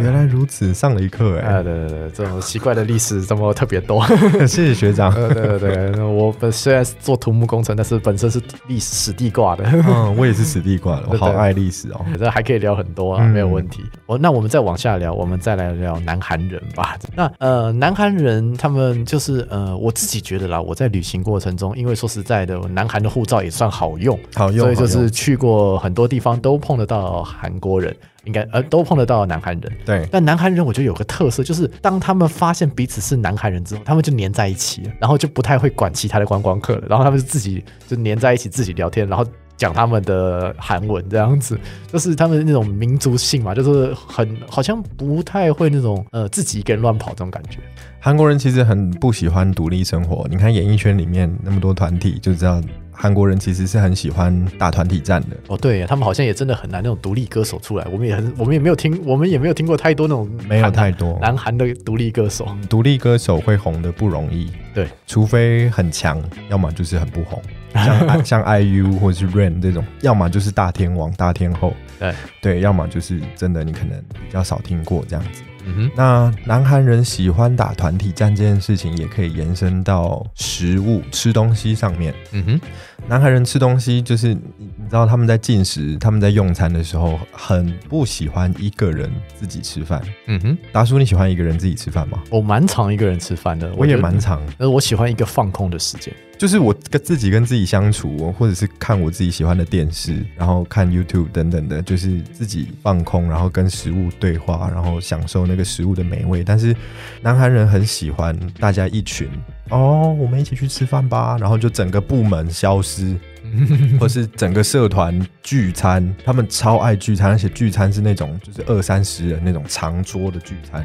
Speaker 2: 原来如此，上了一课哎、
Speaker 3: 啊，对对对，这种奇怪的历史怎么特别多？
Speaker 2: 谢谢学长。
Speaker 3: 呃，对对对，我本虽然是做土木工程，但是本身是历史史地挂的，
Speaker 2: 嗯，我也是史地挂的，我好爱历史哦。
Speaker 3: 这还可以聊很多啊，
Speaker 2: 嗯
Speaker 3: 没有问题。哦，那我们再往下聊，我们再来聊南韩人吧。那呃，南韩人他们就是呃，我自己觉得啦，我在旅行过程中，因为说实在的，南韩的护照也算好用，
Speaker 2: 好用，
Speaker 3: 所以就是去过很多地方都碰得到韩国人，应该呃都碰得到南韩人。
Speaker 2: 对，
Speaker 3: 但南韩人我觉得有个特色，就是当他们发现彼此是南韩人之后，他们就黏在一起了，然后就不太会管其他的观光客了，然后他们就自己就黏在一起，自己聊天，然后讲他们的韩文这样子，就是他们那种民族性嘛，就是很好像不太会那种呃自己一个人乱跑这种感觉。
Speaker 2: 韩国人其实很不喜欢独立生活。你看演艺圈里面那么多团体，就知道韩国人其实是很喜欢打团体战的。
Speaker 3: 哦，对他们好像也真的很难那种独立歌手出来，我们也很我们也没有听，我们也没有听过太多那种
Speaker 2: 没有
Speaker 3: 韩
Speaker 2: 太多
Speaker 3: 南韩的独立歌手。
Speaker 2: 独立歌手会红的不容易，
Speaker 3: 对，
Speaker 2: 除非很强，要么就是很不红，像 像 IU 或者是 Rain 这种，要么就是大天王、大天后，
Speaker 3: 对
Speaker 2: 对，要么就是真的你可能比较少听过这样子。
Speaker 3: 嗯哼，
Speaker 2: 那南韩人喜欢打团体战这件事情，也可以延伸到食物、吃东西上面。
Speaker 3: 嗯哼，
Speaker 2: 南韩人吃东西，就是你你知道他们在进食、他们在用餐的时候，很不喜欢一个人自己吃饭。
Speaker 3: 嗯哼，
Speaker 2: 达叔，你喜欢一个人自己吃饭吗？
Speaker 3: 我蛮常一个人吃饭的，
Speaker 2: 我也蛮常，
Speaker 3: 呃，我喜欢一个放空的时间。
Speaker 2: 就是我跟自己跟自己相处，或者是看我自己喜欢的电视，然后看 YouTube 等等的，就是自己放空，然后跟食物对话，然后享受那个食物的美味。但是南韩人很喜欢大家一群哦，我们一起去吃饭吧，然后就整个部门消失，或是整个社团聚餐，他们超爱聚餐，而且聚餐是那种就是二三十人那种长桌的聚餐。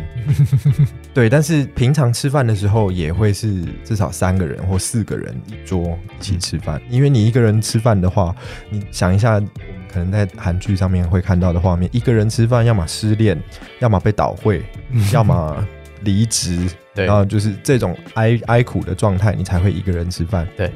Speaker 2: 对，但是平常吃饭的时候也会是至少三个人或四个人一桌一起吃饭，因为你一个人吃饭的话，你想一下，可能在韩剧上面会看到的画面，一个人吃饭，要么失恋，要么被倒会，要么离职，
Speaker 3: 对
Speaker 2: 然后就是这种哀哀苦的状态，你才会一个人吃饭。
Speaker 3: 对，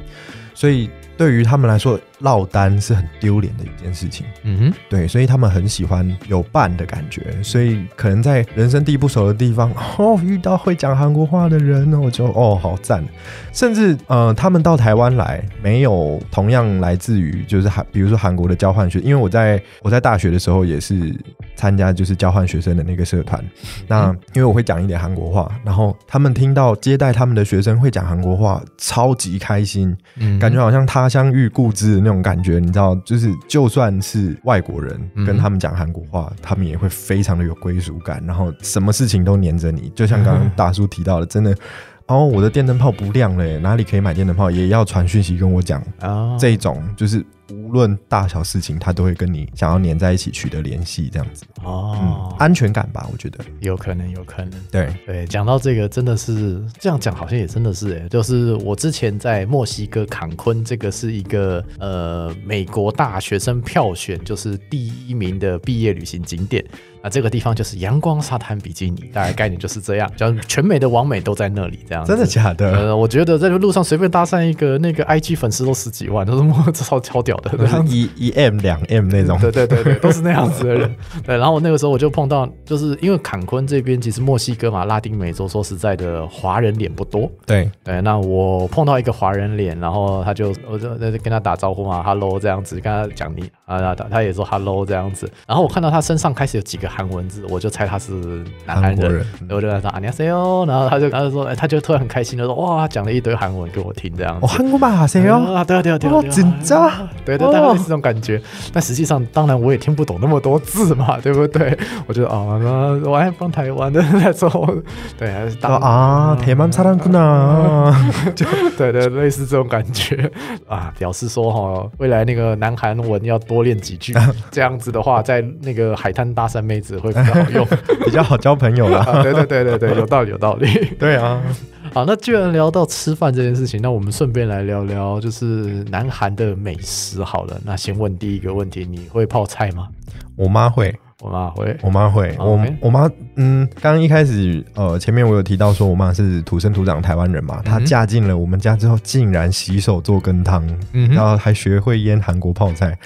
Speaker 2: 所以对于他们来说，落单是很丢脸的一件事情。
Speaker 3: 嗯哼，
Speaker 2: 对，所以他们很喜欢有伴的感觉，所以可能在人生地不熟的地方，哦，遇到会讲韩国话的人，我就哦，好赞。甚至呃，他们到台湾来，没有同样来自于就是韩，比如说韩国的交换学，因为我在我在大学的时候也是参加就是交换学生的那个社团，那因为我会讲一点韩国话，然后他们听到接待他们的学生会讲韩国话，超级开心，
Speaker 3: 嗯。
Speaker 2: 感觉好像他乡遇故知的那种感觉，你知道，就是就算是外国人
Speaker 3: 嗯
Speaker 2: 跟他们讲韩国话，他们也会非常的有归属感，然后什么事情都黏着你，就像刚刚 大叔提到的，真的。哦，我的电灯泡不亮了，哪里可以买电灯泡？也要传讯息跟我讲，
Speaker 3: 啊，
Speaker 2: 这种就是无论大小事情，他都会跟你想要黏在一起取得联系，这样子，嗯
Speaker 3: 哦，，
Speaker 2: 安全感吧，我觉得，
Speaker 3: 有可能，有可能。
Speaker 2: 对，
Speaker 3: 对，讲到这个，真的是这样讲，好像也真的是哎，就是我之前在墨西哥坎昆，这个是一个呃美国大学生票选就是第一名的毕业旅行景点。那这个地方就是阳光沙滩比基尼，大概概念就是这样，叫 全美的网美都在那里这样。
Speaker 2: 真的假的？
Speaker 3: 呃，我觉得在路上随便搭讪一个那个 IG 粉丝都十几万，都是哇这超超屌的，
Speaker 2: 一一 M 两 M 那种，
Speaker 3: 对对对对，都是那样子的人。对，然后我那个时候我就碰到，就是因为坎昆这边其实墨西哥嘛，拉丁美洲，说实在的，华人脸不多。
Speaker 2: 对，
Speaker 3: 对，那我碰到一个华人脸，然后他就我就在跟他打招呼嘛，hello 这样子，跟他讲你啊，他他也说 hello 这样子。然后我看到他身上开始有几个韩文字，我就猜他是南韩人。
Speaker 2: 韩国人，
Speaker 3: 然后我就跟他说啊，你好 say 哦，然后他就他就说，哎，他就突然很开心的说，哇，讲了一堆韩文给我听这样子。
Speaker 2: 哦，韩国吧，하세요？
Speaker 3: 啊，对啊，对啊，对啊，
Speaker 2: 哦
Speaker 3: 对啊
Speaker 2: 紧张
Speaker 3: 对对，
Speaker 2: 哦
Speaker 3: 大概是这种感觉。但实际上，当然我也听不懂那么多字嘛，对不对？我觉得啊，那我还帮台湾的那时候，对，还是
Speaker 2: 说
Speaker 3: 当
Speaker 2: 啊，대만사람구나。
Speaker 3: 对对，类似这种感觉啊，表示说哈，未来那个南韩文要多练几句，这样子的话，在那个海滩搭讪妹 子会比较好用。
Speaker 2: 比较好交朋友啦。
Speaker 3: 啊，对对对对对，有道理有道理。
Speaker 2: 对啊，
Speaker 3: 好，那既然聊到吃饭这件事情，那我们顺便来聊聊就是南韩的美食好了。那先问第一个问题，你会泡菜吗？
Speaker 2: 我妈会，
Speaker 3: 我妈会。
Speaker 2: 我妈会，我我妈，嗯，刚刚一开始，呃，前面我有提到说我妈是土生土长台湾人嘛，她嫁进了我们家之后，竟然洗手做羹汤，
Speaker 3: 嗯
Speaker 2: 然后还学会腌韩国泡菜，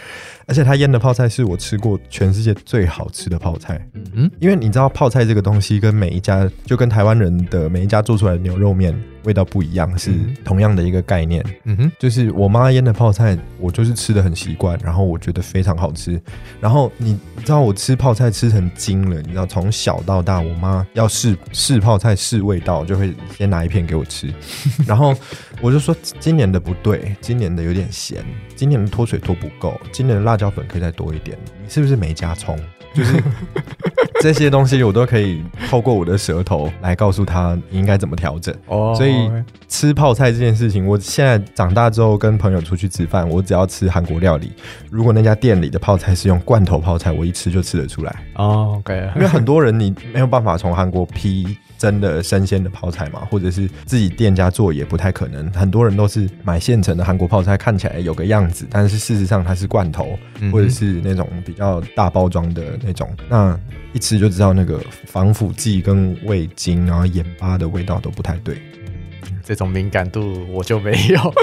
Speaker 2: 而且他腌的泡菜是我吃过全世界最好吃的泡菜。
Speaker 3: 嗯哼，
Speaker 2: 因为你知道泡菜这个东西跟每一家就跟台湾人的每一家做出来的牛肉面味道不一样，是
Speaker 3: 嗯
Speaker 2: 同样的一个概念。
Speaker 3: 嗯哼，
Speaker 2: 就是我妈腌的泡菜，我就是吃的很习惯，然后我觉得非常好吃。然后你你知道我吃泡菜吃成精了，你知道从小到大，我妈要试试泡菜试味道，就会先拿一片给我吃，然后我就说今年的不对，今年的有点咸，今年的脱水脱不够，今年的辣椒粉可以再多一点，你是不是没加葱？就是 这些东西我都可以透过我的舌头来告诉他你应该怎么调整。
Speaker 3: 哦
Speaker 2: 所以吃泡菜这件事情，我现在长大之后跟朋友出去吃饭，我只要吃韩国料理，如果那家店里的泡菜是用罐头泡菜，我一吃就吃得出来。
Speaker 3: 哦，OK，
Speaker 2: 因为很多人你没有办法从韩国批真的生鲜的泡菜嘛，或者是自己店家做也不太可能。很多人都是买现成的韩国泡菜，看起来有个样子，但是事实上它是罐头，或者是那种比较大包装的那种。那一吃就知道那个防腐剂跟味精，然后盐巴的味道都不太对。
Speaker 3: 这种敏感度我就没有，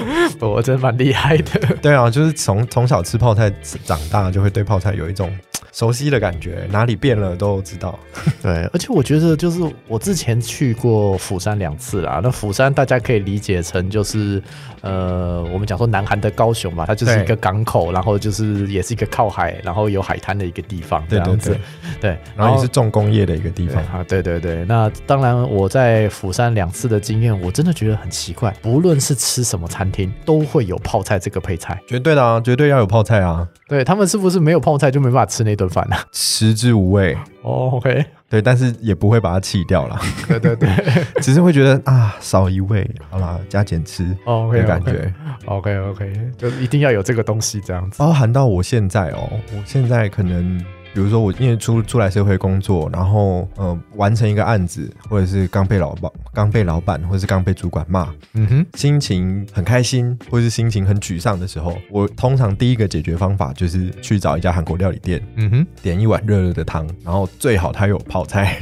Speaker 3: 我真蛮厉害的。
Speaker 2: 对啊，就是从从小吃泡菜长大，就会对泡菜有一种熟悉的感觉，哪里变了都知道。
Speaker 3: 对，而且我觉得就是我之前去过釜山两次啦，那釜山大家可以理解成就是呃，我们讲说南韩的高雄嘛，它就是一个港口，然后就是也是一个靠海，然后有海滩的一个地方，这样子。
Speaker 2: 对，
Speaker 3: 对，
Speaker 2: 然后也是重工业的一个地方。
Speaker 3: 对啊，对对对，那当然我在釜山两次的经验，我真的觉得很奇怪，不论是吃什么餐厅，都会有泡菜这个配菜。
Speaker 2: 绝对的啊，绝对要有泡菜啊，
Speaker 3: 对他们是不是没有泡菜就没办法吃那顿饭啊、
Speaker 2: 食之无味。
Speaker 3: 哦，OK，
Speaker 2: 对，但是也不会把它弃掉啦，
Speaker 3: 对对对
Speaker 2: 只是会觉得啊少一味，好啦，加减吃
Speaker 3: ，OK，
Speaker 2: 感觉。
Speaker 3: OK OK，就一定要有这个东西这样子。
Speaker 2: 包含到我现在哦，我现在可能，比如说我因为出出来社会工作，然后呃完成一个案子，或者是刚被老板刚被老板或者是刚被主管骂，
Speaker 3: 嗯哼，
Speaker 2: 心情很开心，或是心情很沮丧的时候，我通常第一个解决方法就是去找一家韩国料理店，
Speaker 3: 嗯哼，
Speaker 2: 点一碗热热的汤，然后最好它有泡菜，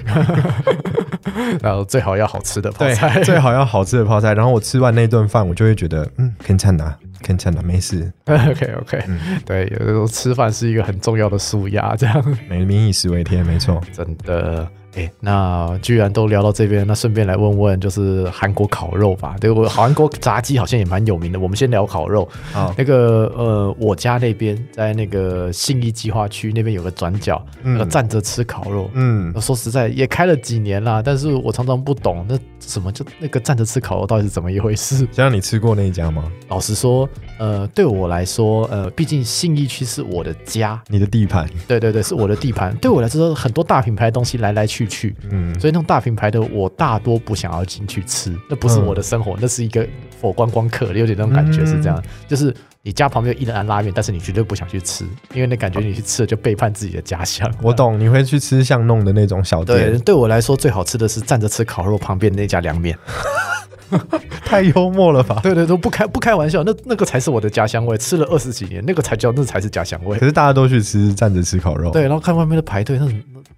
Speaker 3: 然后最好要好吃的泡
Speaker 2: 对
Speaker 3: 菜。，
Speaker 2: 最好要好吃的泡菜。然后我吃完那顿饭，我就会觉得，嗯，肯찬 다， 肯찬 다， 没事
Speaker 3: ，OK OK，、
Speaker 2: 嗯
Speaker 3: 对，有的时候吃饭是一个很重要的舒压，这样
Speaker 2: 每民以食为天，没错。
Speaker 3: 真的。哎，那居然都聊到这边，那顺便来问问，就是韩国烤肉吧。对我韩国炸鸡好像也蛮有名的。我们先聊烤肉。
Speaker 2: 啊，
Speaker 3: 那个呃，我家那边在那个信义计划区那边有个转角，
Speaker 2: 嗯
Speaker 3: 那个站着吃烤肉。
Speaker 2: 嗯，
Speaker 3: 说实在，也开了几年啦，但是我常常不懂那什么就那个站着吃烤肉到底是怎么一回事。
Speaker 2: 像你吃过那一家吗？
Speaker 3: 老实说，呃，对我来说，呃，毕竟信义区是我的家，
Speaker 2: 你的地盘，
Speaker 3: 对对对，是我的地盘。对我来说，很多大品牌的东西来来去去，
Speaker 2: 嗯，
Speaker 3: 所以那种大品牌的我大多不想要进去吃，那不是
Speaker 2: 嗯
Speaker 3: 我的生活，那是一个佛观光客，有点那种感觉是这样，就是你家旁边有一人安拉面，但是你绝对不想去吃，因为那感觉你去吃了就背叛自己的家乡。
Speaker 2: 我懂，你会去吃巷弄的那种小
Speaker 3: 对，
Speaker 2: 店，
Speaker 3: 对我来说最好吃的是站着吃烤肉旁边那家凉面。
Speaker 2: 太幽默了吧？
Speaker 3: 对对，都不开不开玩笑，那那个才是我的家乡味，吃了二十几年，那个才叫那才是家乡味
Speaker 2: 可。是大家都去吃站着吃烤肉，
Speaker 3: 对，然后看外面的排队，那那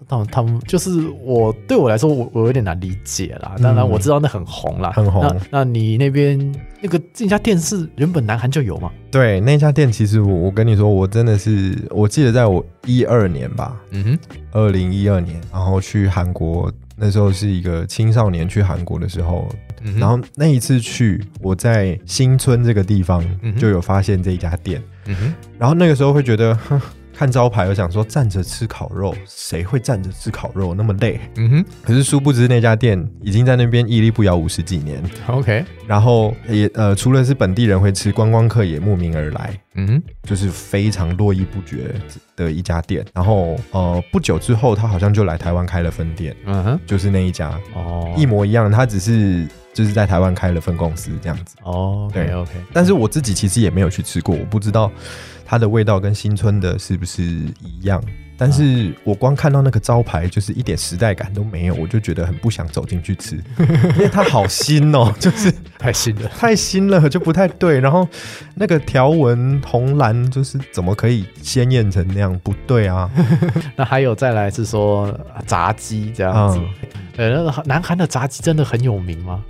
Speaker 3: 那他们就是我对我来说，我我有点难理解啦。当然
Speaker 2: 嗯
Speaker 3: 我知道那很红啦，
Speaker 2: 很红
Speaker 3: 那那你那边那个这家店是原本南韩就有吗？
Speaker 2: 对，那家店其实我我跟你说，我真的是，我记得在我一二年吧，
Speaker 3: 嗯哼，
Speaker 2: 二零一二年，然后去韩国，那时候是一个青少年去韩国的时候，
Speaker 3: 嗯
Speaker 2: 然后那一次去，我在新村这个地方
Speaker 3: 嗯
Speaker 2: 就有发现这一家店，
Speaker 3: 嗯哼，
Speaker 2: 然后那个时候会觉得，哼 看招牌，我想说站着吃烤肉，谁会站着吃烤肉那么累？
Speaker 3: 嗯哼。
Speaker 2: 可是殊不知那家店已经在那边屹立不摇五十几年
Speaker 3: ，，OK，
Speaker 2: 然后也呃，除了是本地人会吃，观光客也慕名而来。
Speaker 3: 嗯哼，
Speaker 2: 就是非常络绎不绝的一家店，然后呃不久之后，他好像就来台湾开了分店，
Speaker 3: 嗯哼，
Speaker 2: 就是那一家。
Speaker 3: 哦，
Speaker 2: 一模一样，他只是就是在台湾开了分公司这样子。
Speaker 3: 哦
Speaker 2: 对
Speaker 3: OK，
Speaker 2: 但是我自己其实也没有去吃过，我不知道它的味道跟新村的是不是一样。但是我光看到那个招牌，就是一点时代感都没有，我就觉得很不想走进去吃，因为它好新哦，就是
Speaker 3: 太新了。
Speaker 2: 太新了，就不太对。然后那个条纹红蓝，就是怎么可以鲜艳成那样？不对啊！
Speaker 3: 那还有再来是说啊炸鸡这样子，呃，那个南韩的炸鸡真的很有名吗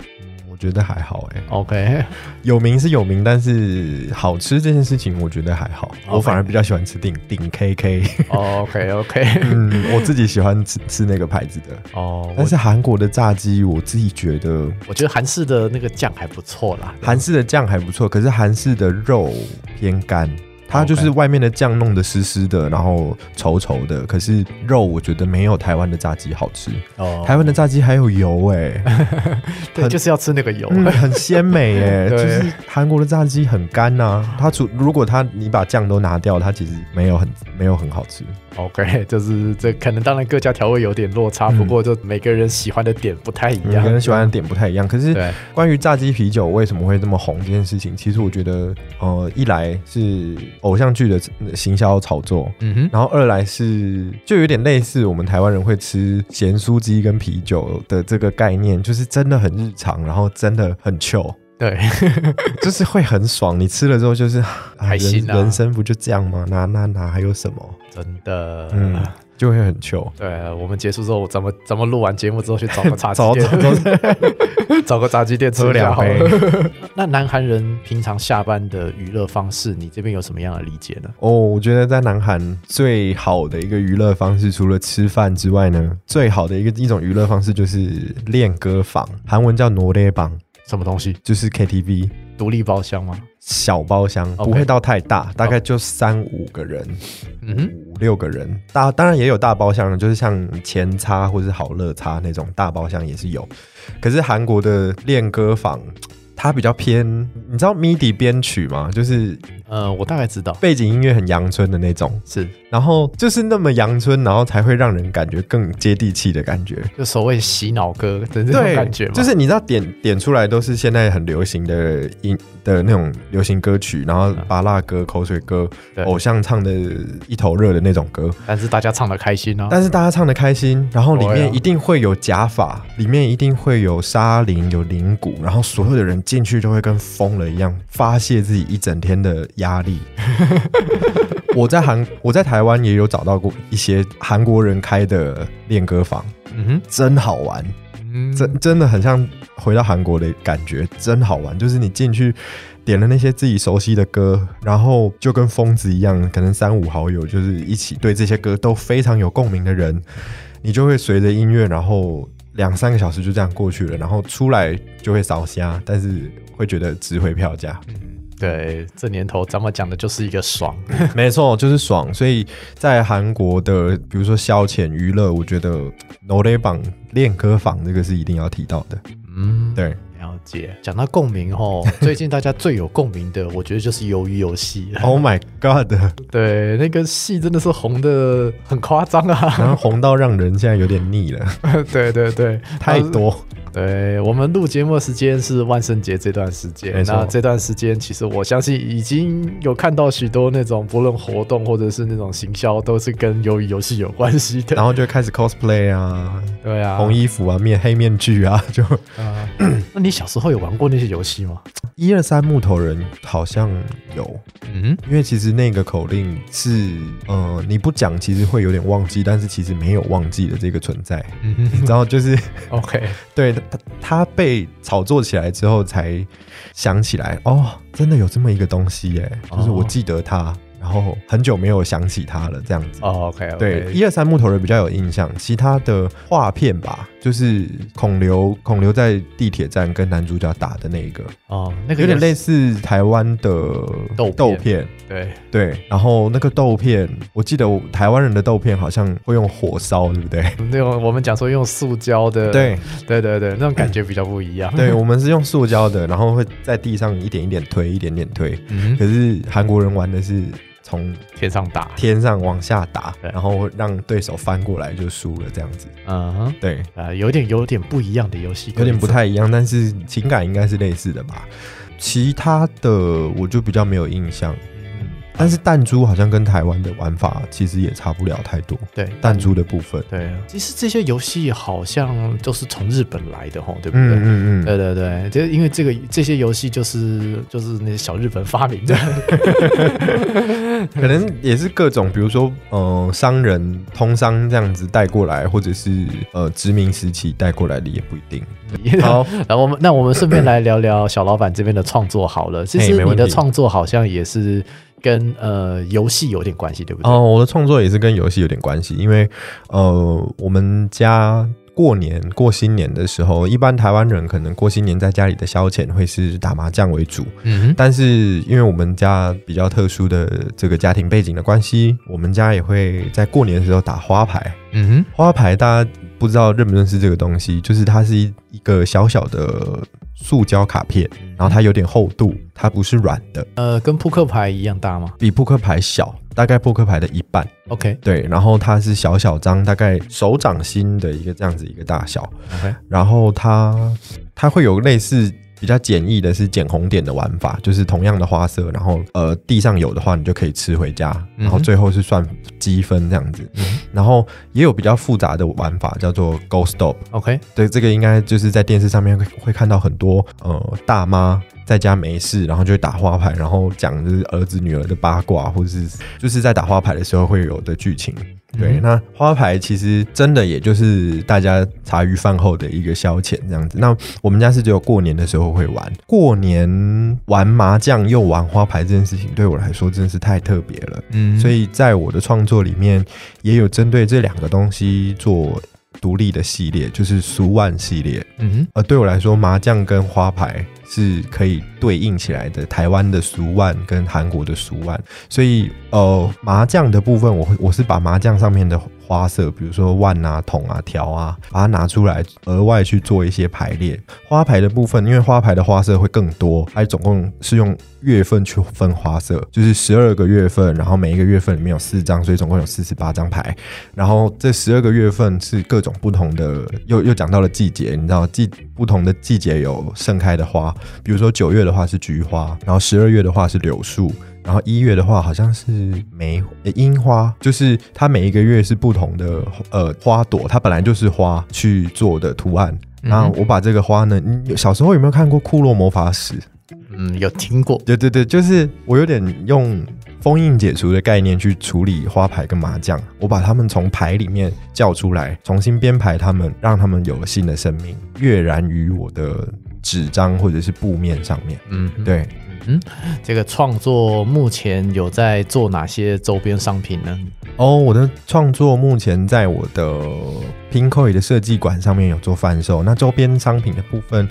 Speaker 2: 我觉得还好哎、
Speaker 3: ？OK，
Speaker 2: 有名是有名，但是好吃这件事情，我觉得还好。我反而比较喜欢吃顶顶 KK，OK
Speaker 3: OK，
Speaker 2: 嗯，我自己喜欢吃吃那个牌子的。
Speaker 3: 哦，
Speaker 2: 但是韩国的炸鸡，我自己觉得
Speaker 3: 我觉得韩式的那个酱还不错啦，
Speaker 2: 韩式的酱还不错，可是韩式的肉偏干。它就是外面的酱弄得湿湿的，然后稠稠的，可是肉我觉得没有台湾的炸鸡好吃。
Speaker 3: 哦，
Speaker 2: 台湾的炸鸡还有油哎、
Speaker 3: 对，就是要吃那个油，
Speaker 2: 嗯，很鲜美哎、
Speaker 3: 对。
Speaker 2: 就是韩国的炸鸡很干呐、它除如果它你把酱都拿掉，它其实没有很没有很好吃。
Speaker 3: OK，就是这可能当然各家调味有点落差，
Speaker 2: 嗯
Speaker 3: 不过就每个人喜欢的点不太一样。
Speaker 2: 每，个人喜欢的点不太一样。可是，关于炸鸡啤酒为什么会这么红这件事情，其实我觉得，呃，一来是偶像剧的行销炒作，
Speaker 3: 嗯哼，
Speaker 2: 然后二来是就有点类似我们台湾人会吃咸酥鸡跟啤酒的这个概念，就是真的很日常，然后真的很 chill。
Speaker 3: 对，
Speaker 2: 就是会很爽，你吃了之后就是啊
Speaker 3: 开心啊
Speaker 2: 人人生不就这样吗？哪哪哪还有什么？
Speaker 3: 真的，
Speaker 2: 嗯，就会很 chill。
Speaker 3: 对，我们结束之后，咱们咱们录完节目之后去找个炸鸡
Speaker 2: 走
Speaker 3: 店，
Speaker 2: 走走，
Speaker 3: 找个炸鸡店吃
Speaker 2: 喝两
Speaker 3: 一下好了
Speaker 2: 杯。
Speaker 3: 那南韩人平常下班的娱乐方式，你这边有什么样的理解呢？
Speaker 2: 哦，我觉得在南韩最好的一个娱乐方式，除了吃饭之外呢，最好的一个一种娱乐方式就是练歌房，韩文叫노래방，
Speaker 3: 什么东西？
Speaker 2: 就是 KTV
Speaker 3: 独立包厢吗？
Speaker 2: 小包厢不会到太大，大概就三五个人。
Speaker 3: 嗯哼，
Speaker 2: 五六个人，大当然也有大包厢，就是像前叉或是好乐叉那种大包厢也是有。可是韩国的练歌房，它比较偏，你知道 MIDI 编曲吗？就是
Speaker 3: 呃，我大概知道，
Speaker 2: 背景音乐很阳春的那种，
Speaker 3: 是。
Speaker 2: 然后就是那么阳春，然后才会让人感觉更接地气的感觉。
Speaker 3: 就所谓洗脑歌的这种感觉嘛，
Speaker 2: 就是你知道点点出来都是现在很流行的音的那种流行歌曲，然后巴拉歌、口水歌、偶像唱的一头热的那种歌。
Speaker 3: 但是大家唱的开心啊。
Speaker 2: 但是大家唱的开心，然后里面一定会有假发，里面一定会有沙林、有铃鼓，然后所有的人进去就会跟疯了一样发泄自己一整天的压力。我在韩，我在台湾也有找到过一些韩国人开的练歌房，
Speaker 3: 嗯
Speaker 2: 真好玩，
Speaker 3: 嗯
Speaker 2: 真真的很像回到韩国的感觉，真好玩。就是你进去点了那些自己熟悉的歌，然后就跟疯子一样，可能三五好友就是一起对这些歌都非常有共鸣的人，你就会随着音乐，然后两三个小时就这样过去了，然后出来就会扫瞎，但是会觉得值回票价。
Speaker 3: 对，这年头咱们讲的就是一个爽。
Speaker 2: 没错，就是爽。所以在韩国的，比如说消遣娱乐，我觉得 No Day 榜练歌房这个是一定要提到的。
Speaker 3: 嗯，
Speaker 2: 对，
Speaker 3: 了解。讲到共鸣吼，最近大家最有共鸣的，我觉得就是鱿鱼游戏。
Speaker 2: Oh my God！
Speaker 3: 对，那个戏真的是红的很夸张啊。
Speaker 2: 然后红到让人现在有点腻了，
Speaker 3: 对对对，
Speaker 2: 太多。
Speaker 3: 对我们录节目的时间是万圣节这段时间，那这段时间其实我相信已经有看到许多那种不论活动或者是那种行销，都是跟鱿鱼游戏有关系的。
Speaker 2: 然后就开始 cosplay 啊，
Speaker 3: 对啊，
Speaker 2: 红衣服啊，面黑面具啊，就。
Speaker 3: 啊。那你小时候有玩过那些游戏吗？
Speaker 2: 一二三木头人好像有，
Speaker 3: 嗯，
Speaker 2: 因为其实那个口令是，呃，你不讲其实会有点忘记，但是其实没有忘记的这个存在，然后就是，
Speaker 3: OK，
Speaker 2: 对它它被炒作起来之后才想起来，哦，真的有这么一个东西耶，就是我
Speaker 3: 哦
Speaker 2: 记得他，然后很久没有想起他了，这样子。
Speaker 3: 哦，OK，,
Speaker 2: 对，一二三木头人比较有印象，其他的画片吧，就是孔刘，孔刘在地铁站跟男主角打的那一个，
Speaker 3: 哦，那个
Speaker 2: 有点类
Speaker 3: 似，
Speaker 2: 台湾的
Speaker 3: 豆片
Speaker 2: 豆片，
Speaker 3: 对，
Speaker 2: 对。然后那个豆片，我记得我台湾人的豆片好像会用火烧，对不对？
Speaker 3: 那种我们讲说用塑胶的，
Speaker 2: 对，
Speaker 3: 对对对，那种感觉比较不一样。
Speaker 2: 对，我们是用塑胶的，然后会在地上一点一点推，一点点推。
Speaker 3: 嗯，
Speaker 2: 可是韩国人玩的是从
Speaker 3: 天上打，
Speaker 2: 天上往下打，然后让对手翻过来就输了，这样子。
Speaker 3: 嗯哼，
Speaker 2: 对，
Speaker 3: 啊，有点有点不一样的游戏，
Speaker 2: 有点不太一样，但是情感应该是类似的吧。其他的我就比较没有印象。
Speaker 3: 嗯，
Speaker 2: 但是弹珠好像跟台湾的玩法其实也差不了太多，
Speaker 3: 对，
Speaker 2: 弹珠的部分。
Speaker 3: 对，其实这些游戏好像都是从日本来的吼，对不对？
Speaker 2: 嗯嗯嗯，
Speaker 3: 对对对，就因为这个这些游戏就是就是那些小日本发明的，
Speaker 2: 可能也是各种，比如说呃商人通商这样子带过来，或者是呃殖民时期带过来的也不一定。
Speaker 3: 好，然后我们那我们顺便来聊聊小老板这边的创作好了。其实你的创作好像也是跟呃游戏有点关系，对不对？
Speaker 2: 哦，我的创作也是跟游戏有点关系，因为呃我们家。过年过新年的时候，一般台湾人可能过新年在家里的消遣会是打麻将为主。嗯，但是因为我们家比较特殊的这个家庭背景的关系，我们家也会在过年的时候打花牌。嗯哼，花牌大家不知道认不认识这个东西，就是它是一一个小小的。塑胶卡片，然后它有点厚度，它不是软的。
Speaker 3: 呃，跟扑克牌一样大吗？
Speaker 2: 比扑克牌小，大概扑克牌的一半。
Speaker 3: OK，
Speaker 2: 对，然后它是小小张，大概手掌心的一个这样子一个大小。
Speaker 3: OK，
Speaker 2: 然后它它会有类似。比较简易的是捡红点的玩法，就是同样的花色，然后呃地上有的话，你就可以吃回家，然后最后是算积分这样子。然后也有比较复杂的玩法，叫做 Go Stop。
Speaker 3: OK，
Speaker 2: 对，这个应该就是在电视上面会看到很多呃大妈在家没事，然后就打花牌，然后讲就是儿子女儿的八卦，或者是就是在打花牌的时候会有的剧情。对，那花牌其实真的也就是大家茶余饭后的一个消遣这样子。那我们家是只有过年的时候会玩，过年玩麻将又玩花牌这件事情，对我来说真的是太特别了。嗯，所以在我的创作里面，也有针对这两个东西做独立的系列，就是俗万系列。嗯哼，呃，对我来说，麻将跟花牌。是可以对应起来的，台湾的俗万跟韩国的俗万，所以呃麻将的部分，我会我是把麻将上面的。花色，比如说万啊、筒啊、条啊，把它拿出来，额外去做一些排列。花牌的部分，因为花牌的花色会更多，它总共是用月份去分花色，就是十二个月份，然后每一个月份里面有四张，所以总共有四十八张牌。然后这十二个月份是各种不同的，又又讲到了季节，你知道季不同的季节有盛开的花，比如说九月的话是菊花，然后十二月的话是柳树。然后一月的话，好像是梅樱花，就是它每一个月是不同的呃花朵，它本来就是花去做的图案。然后我把这个花呢，你小时候有没有看过《库洛魔法使》？
Speaker 3: 嗯，有听过。
Speaker 2: 对对对，就是我有点用封印解除的概念去处理花牌跟麻将，我把它们从牌里面叫出来，重新编排它们，让它们有了新的生命，跃然于我的纸张或者是布面上面。嗯，对。嗯，
Speaker 3: 这个创作目前有在做哪些周边商品呢？
Speaker 2: 哦，我的创作目前在我的 Pinkoi 的设计馆上面有做贩售。那周边商品的部分，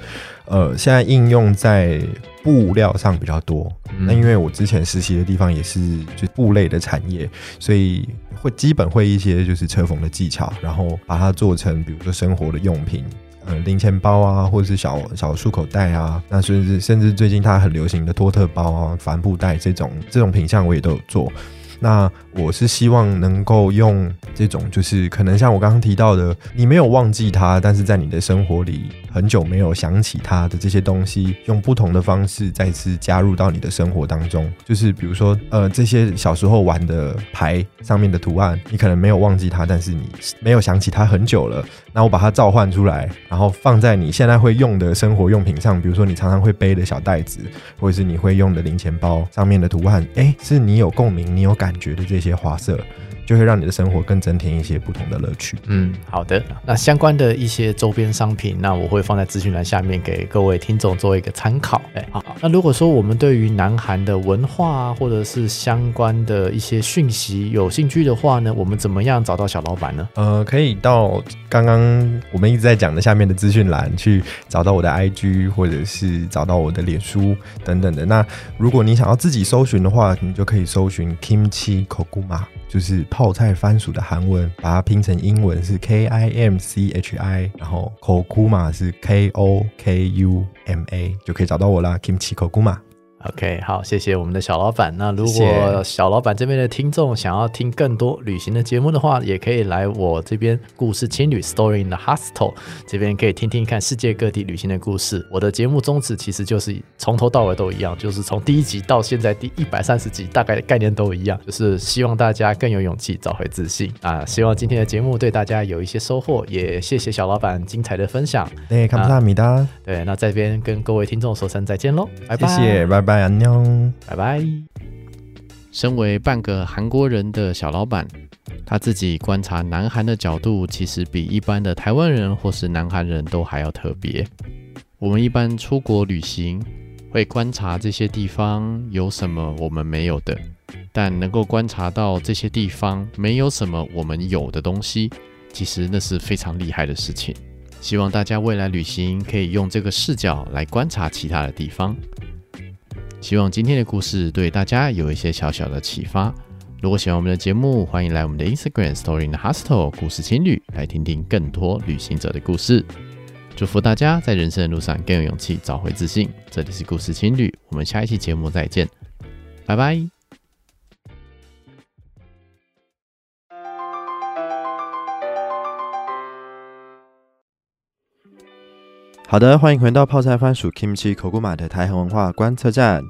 Speaker 2: 呃，现在应用在布料上比较多。那因为我之前实习的地方也是就布类的产业，所以会基本会一些就是车缝的技巧，然后把它做成比如说生活的用品。呃，零钱包啊，或者是小小束口袋啊，那甚至甚至最近它很流行的托特包啊、帆布袋这种这种品相，我也都有做。那我是希望能够用这种，就是可能像我刚刚提到的，你没有忘记它，但是在你的生活里很久没有想起它的这些东西，用不同的方式再次加入到你的生活当中。就是比如说，呃，这些小时候玩的牌上面的图案，你可能没有忘记它，但是你没有想起它很久了。那我把它召唤出来，然后放在你现在会用的生活用品上，比如说你常常会背的小袋子，或者是你会用的零钱包上面的图案，哎，是你有共鸣，你有感。觉的这些花色。就会让你的生活更增添一些不同的乐趣。
Speaker 3: 嗯，好的。那相关的一些周边商品，那我会放在资讯栏下面给各位听众做一个参考。哎，好。那如果说我们对于南韩的文化或者是相关的一些讯息有兴趣的话呢，我们怎么样找到小老板呢？
Speaker 2: 呃，可以到刚刚我们一直在讲的下面的资讯栏去找到我的 IG，或者是找到我的脸书等等的。那如果你想要自己搜寻的话，你就可以搜寻 Kimchi Kokuma。就是泡菜番薯的韩文，把它拼成英文是 K I M C H I，然后 Kokuma 是 K O K U M A，就可以找到我啦。Kimchi Kokuma。
Speaker 3: OK，好，谢谢我们的小老板。那如果小老板这边的听众想要听更多旅行的节目的话，也可以来我这边“故事青旅 ”（Story in the Hostel） 这边可以听听看世界各地旅行的故事。我的节目宗旨其实就是从头到尾都一样，就是从第一集到现在第一百三十集，大概概念都一样，就是希望大家更有勇气找回自信啊！希望今天的节目对大家有一些收获，也谢谢小老板精彩的分享。
Speaker 2: 哎，卡不到米达。
Speaker 3: 对，那这边跟各位听众说声再见喽，拜拜，
Speaker 2: 拜拜。안 녕。
Speaker 3: 拜拜。
Speaker 4: 身为半个韩国人的小老板，他自己观察南韩的角度，其实比一般的台湾人或是南韩人都还要特别。我们一般出国旅行，会观察这些地方有什么我们没有的，但能够观察到这些地方没有什么我们有的东西，其实那是非常厉害的事情。希望大家未来旅行可以用这个视角来观察其他的地方。希望今天的故事对大家有一些小小的启发。如果喜欢我们的节目，欢迎来我们的 Instagram Story in the Hostel 故事情侣来听听更多旅行者的故事。祝福大家在人生的路上更有勇气，找回自信。这里是故事情侣，我们下一期节目再见，拜拜。
Speaker 2: 好的，欢迎回到泡菜番薯 Kimchi 口古马的台韩文化观测站。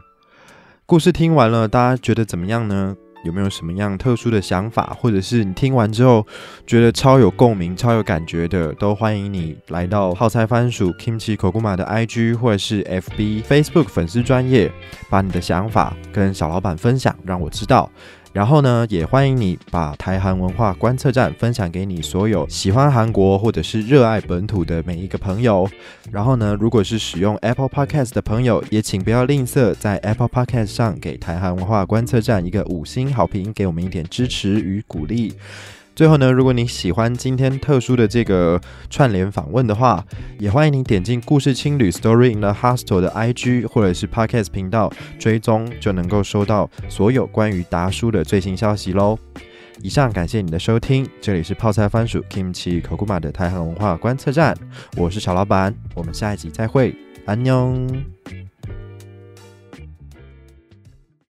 Speaker 2: 故事听完了，大家觉得怎么样呢？有没有什么样特殊的想法，或者是你听完之后觉得超有共鸣、超有感觉的，都欢迎你来到泡菜番薯 Kimchi 口古马的 IG 或者是 FB、Facebook 粉丝专业，把你的想法跟小老板分享，让我知道。然后呢，也欢迎你把台韩文化观测站分享给你所有喜欢韩国或者是热爱本土的每一个朋友。然后呢，如果是使用 Apple Podcast 的朋友，也请不要吝啬在 Apple Podcast 上给台韩文化观测站一个五星好评，给我们一点支持与鼓励。最后呢，如果你喜欢今天特殊的这个串联访问的话，也欢迎你点进故事青旅 Story in the Hostel 的 IG 或者是 Podcast 频道追踪，就能够收到所有关于达叔的最新消息喽。以上感谢你的收听，这里是泡菜番薯 Kimchi 口古马的台韩文化观测站，我是小老板，我们下一集再会，安妞。